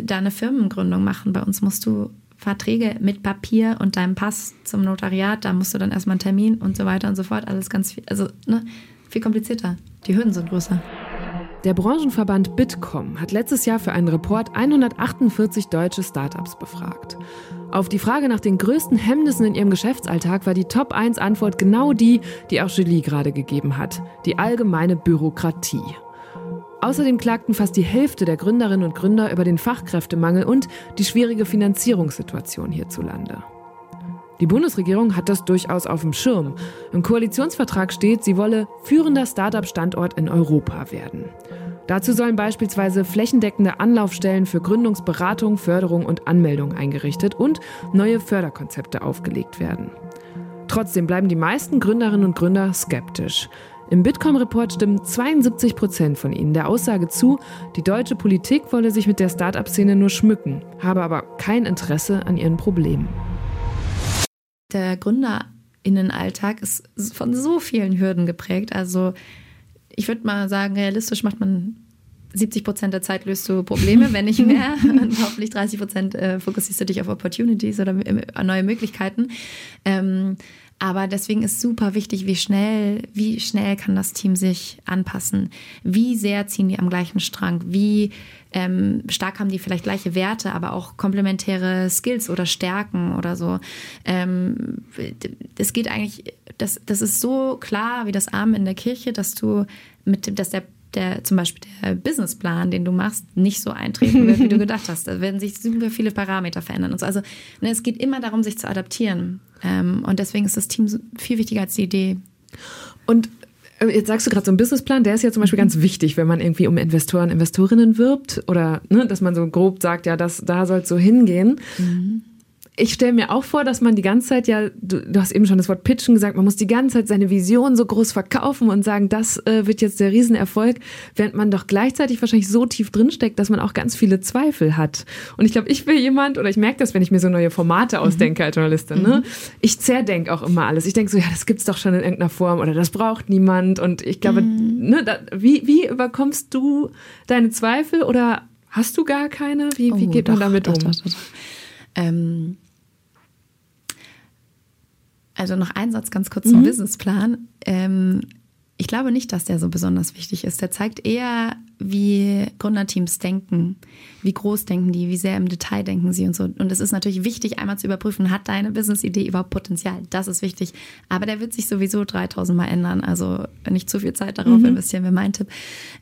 C: da eine Firmengründung machen. Bei uns musst du Verträge mit Papier und deinem Pass zum Notariat, da musst du dann erstmal einen Termin und so weiter und so fort. Alles ganz viel, also ne, viel komplizierter. Die Hürden sind größer.
B: Der Branchenverband Bitkom hat letztes Jahr für einen Report 148 deutsche Startups befragt. Auf die Frage nach den größten Hemmnissen in ihrem Geschäftsalltag war die Top-1-Antwort genau die, die auch Julie gerade gegeben hat: die allgemeine Bürokratie. Außerdem klagten fast die Hälfte der Gründerinnen und Gründer über den Fachkräftemangel und die schwierige Finanzierungssituation hierzulande. Die Bundesregierung hat das durchaus auf dem Schirm. Im Koalitionsvertrag steht, sie wolle führender Start-up-Standort in Europa werden. Dazu sollen beispielsweise flächendeckende Anlaufstellen für Gründungsberatung, Förderung und Anmeldung eingerichtet und neue Förderkonzepte aufgelegt werden. Trotzdem bleiben die meisten Gründerinnen und Gründer skeptisch. Im Bitkom-Report stimmen 72 Prozent von ihnen der Aussage zu, die deutsche Politik wolle sich mit der Start-up-Szene nur schmücken, habe aber kein Interesse an ihren Problemen.
C: Der Gründerinnenalltag ist von so vielen Hürden geprägt. Also ich würde mal sagen, realistisch macht man 70 Prozent der Zeit löst du Probleme, wenn nicht mehr. Und hoffentlich 30 Prozent äh, fokussierst du dich auf Opportunities oder äh, neue Möglichkeiten. Ähm, aber deswegen ist super wichtig, wie schnell, wie schnell kann das Team sich anpassen? Wie sehr ziehen die am gleichen Strang? Wie ähm, stark haben die vielleicht gleiche Werte, aber auch komplementäre Skills oder Stärken oder so? Ähm, es geht eigentlich, das, das ist so klar wie das Arm in der Kirche, dass du mit dem, dass der der zum Beispiel der Businessplan, den du machst, nicht so eintreten wird, wie du gedacht hast. Da werden sich super viele Parameter verändern und so. Also ne, es geht immer darum, sich zu adaptieren. Ähm, und deswegen ist das Team viel wichtiger als die Idee.
B: Und äh, Jetzt sagst du gerade so ein Businessplan, der ist ja zum Beispiel ganz wichtig, wenn man irgendwie um Investoren, Investorinnen wirbt oder ne, dass man so grob sagt, ja, das, da soll es so hingehen. Mhm ich stelle mir auch vor, dass man die ganze Zeit ja, du, du, hast eben schon das Wort Pitchen gesagt, man muss die ganze Zeit seine Vision so groß verkaufen und sagen, das äh, wird jetzt der Riesenerfolg, während man doch gleichzeitig wahrscheinlich so tief drinsteckt, dass man auch ganz viele Zweifel hat. Und ich glaube, ich will jemand, oder ich merke das, wenn ich mir so neue Formate mhm. ausdenke als Journalistin, ne? Mhm. ich zerdenke auch immer alles. Ich denke so, ja, das gibt's doch schon in irgendeiner Form oder das braucht niemand. Und ich glaube, mhm. ne, da, wie, wie überkommst du deine Zweifel oder hast du gar keine? Wie, wie oh, geht man damit um? Doch, doch, doch.
C: Ähm, also noch ein Satz ganz kurz zum mhm. Businessplan. Ähm, ich glaube nicht, dass der so besonders wichtig ist. Der zeigt eher, wie Gründerteams denken, wie groß denken die, wie sehr im Detail denken sie und so. Und es ist natürlich wichtig, einmal zu überprüfen, hat deine Business-Idee überhaupt Potenzial? Das ist wichtig. Aber der wird sich sowieso 3000 Mal ändern. Also ich zu viel Zeit darauf mhm. investieren, wäre mein Tipp.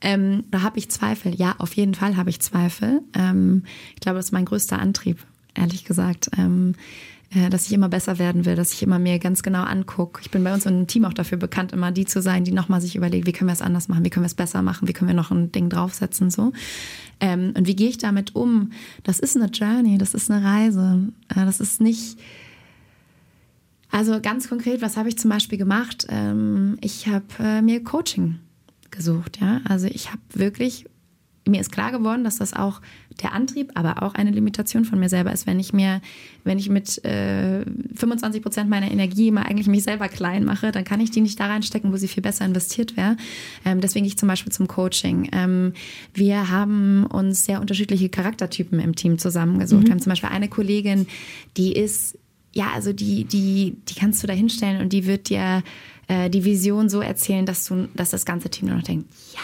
C: Ähm, da habe ich Zweifel. Ja, auf jeden Fall habe ich Zweifel. Ähm, ich glaube, das ist mein größter Antrieb, ehrlich gesagt. Ähm, äh, dass ich immer besser werden will, dass ich immer mir ganz genau angucke. Ich bin bei uns im Team auch dafür bekannt, immer die zu sein, die nochmal sich überlegt, wie können wir es anders machen, wie können wir es besser machen, wie können wir noch ein Ding draufsetzen, so. Ähm, und wie gehe ich damit um? Das ist eine Journey, das ist eine Reise. Äh, das ist nicht, also ganz konkret, was habe ich zum Beispiel gemacht? Ähm, ich habe äh, mir Coaching gesucht, ja. Also ich habe wirklich mir ist klar geworden, dass das auch der Antrieb, aber auch eine Limitation von mir selber ist, wenn ich mir, wenn ich mit äh, 25 Prozent meiner Energie mal eigentlich mich selber klein mache, dann kann ich die nicht da reinstecken, wo sie viel besser investiert wäre. Ähm, deswegen gehe ich zum Beispiel zum Coaching. Ähm, wir haben uns sehr unterschiedliche Charaktertypen im Team zusammengesucht. Mhm. Wir haben zum Beispiel eine Kollegin, die ist, ja, also die, die, die kannst du da hinstellen und die wird dir äh, die Vision so erzählen, dass du, dass das ganze Team nur noch denkt, ja,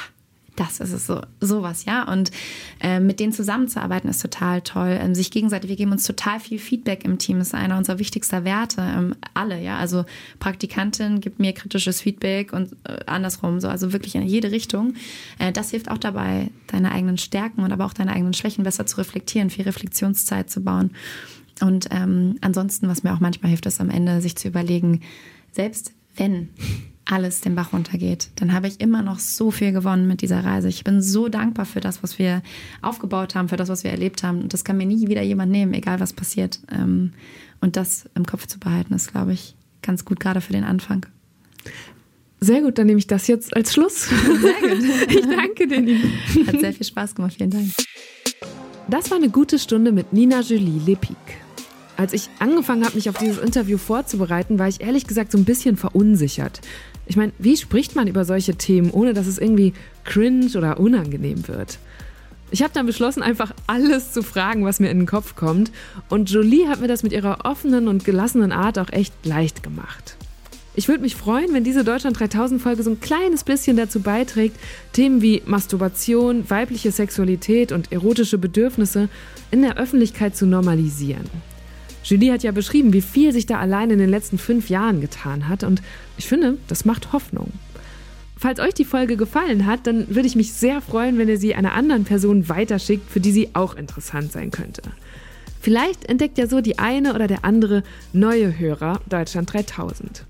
C: das ist es so, sowas, ja. Und äh, mit denen zusammenzuarbeiten ist total toll. Ähm, sich gegenseitig, wir geben uns total viel Feedback im Team, ist einer unserer wichtigsten Werte. Ähm, alle, ja. Also Praktikantin gibt mir kritisches Feedback und äh, andersrum, so, also wirklich in jede Richtung. Äh, das hilft auch dabei, deine eigenen Stärken und aber auch deine eigenen Schwächen besser zu reflektieren, viel Reflexionszeit zu bauen. Und ähm, ansonsten, was mir auch manchmal hilft, ist am Ende sich zu überlegen, selbst wenn alles den Bach runtergeht, dann habe ich immer noch so viel gewonnen mit dieser Reise. Ich bin so dankbar für das, was wir aufgebaut haben, für das, was wir erlebt haben. Und das kann mir nie wieder jemand nehmen, egal was passiert. Ähm, und das im Kopf zu behalten, ist, glaube ich, ganz gut, gerade für den Anfang.
B: Sehr gut, dann nehme ich das jetzt als Schluss. Sehr gut. Ich danke dir.
C: Hat sehr viel Spaß gemacht. Vielen Dank.
B: Das war eine gute Stunde mit Nina Julie Lepic. Als ich angefangen habe, mich auf dieses Interview vorzubereiten, war ich ehrlich gesagt so ein bisschen verunsichert. Ich meine, wie spricht man über solche Themen, ohne dass es irgendwie cringe oder unangenehm wird? Ich habe dann beschlossen, einfach alles zu fragen, was mir in den Kopf kommt. Und Jolie hat mir das mit ihrer offenen und gelassenen Art auch echt leicht gemacht. Ich würde mich freuen, wenn diese Deutschland 3000 Folge so ein kleines bisschen dazu beiträgt, Themen wie Masturbation, weibliche Sexualität und erotische Bedürfnisse in der Öffentlichkeit zu normalisieren. Julie hat ja beschrieben, wie viel sich da allein in den letzten fünf Jahren getan hat und ich finde, das macht Hoffnung. Falls euch die Folge gefallen hat, dann würde ich mich sehr freuen, wenn ihr sie einer anderen Person weiterschickt, für die sie auch interessant sein könnte. Vielleicht entdeckt ja so die eine oder der andere neue Hörer Deutschland 3000.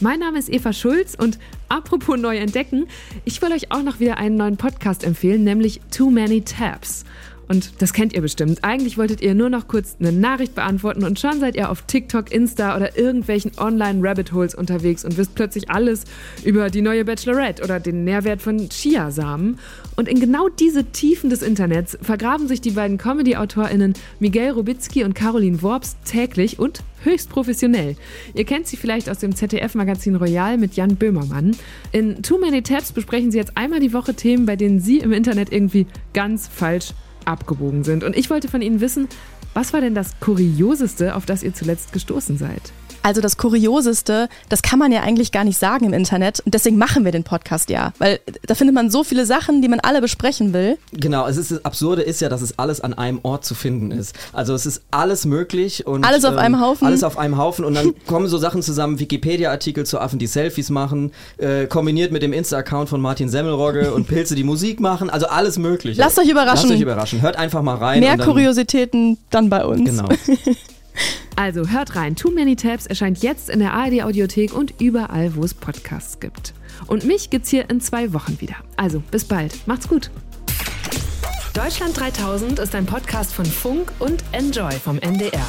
B: Mein Name ist Eva Schulz und apropos neu entdecken, ich will euch auch noch wieder einen neuen Podcast empfehlen, nämlich Too Many Tabs. Und das kennt ihr bestimmt. Eigentlich wolltet ihr nur noch kurz eine Nachricht beantworten und schon seid ihr auf TikTok, Insta oder irgendwelchen Online-Rabbit-Holes unterwegs und wisst plötzlich alles über die neue Bachelorette oder den Nährwert von Chiasamen. Und in genau diese Tiefen des Internets vergraben sich die beiden Comedy-AutorInnen Miguel Robitzky und Caroline Worps täglich und höchst professionell. Ihr kennt sie vielleicht aus dem ZDF-Magazin Royal mit Jan Böhmermann. In Too Many Tabs besprechen sie jetzt einmal die Woche Themen, bei denen sie im Internet irgendwie ganz falsch abgebogen sind. Und ich wollte von Ihnen wissen, was war denn das Kurioseste, auf das ihr zuletzt gestoßen seid?
F: Also das Kurioseste, das kann man ja eigentlich gar nicht sagen im Internet. Und deswegen machen wir den Podcast ja. Weil da findet man so viele Sachen, die man alle besprechen will.
G: Genau, es ist, das Absurde ist ja, dass es alles an einem Ort zu finden ist. Also es ist alles möglich und
F: alles auf ähm, einem Haufen.
G: Alles auf einem Haufen und dann kommen so Sachen zusammen, Wikipedia-Artikel zu Affen, die Selfies machen, äh, kombiniert mit dem Insta-Account von Martin Semmelrogge und Pilze, die Musik machen. Also alles mögliche.
F: Lasst euch überraschen.
G: Lasst euch überraschen. Hört einfach mal rein.
F: Mehr dann, Kuriositäten dann bei uns.
G: Genau.
B: Also hört rein. Too Many Tabs erscheint jetzt in der ARD Audiothek und überall, wo es Podcasts gibt. Und mich gibt's hier in zwei Wochen wieder. Also bis bald. Macht's gut. Deutschland 3000 ist ein Podcast von Funk und Enjoy vom NDR.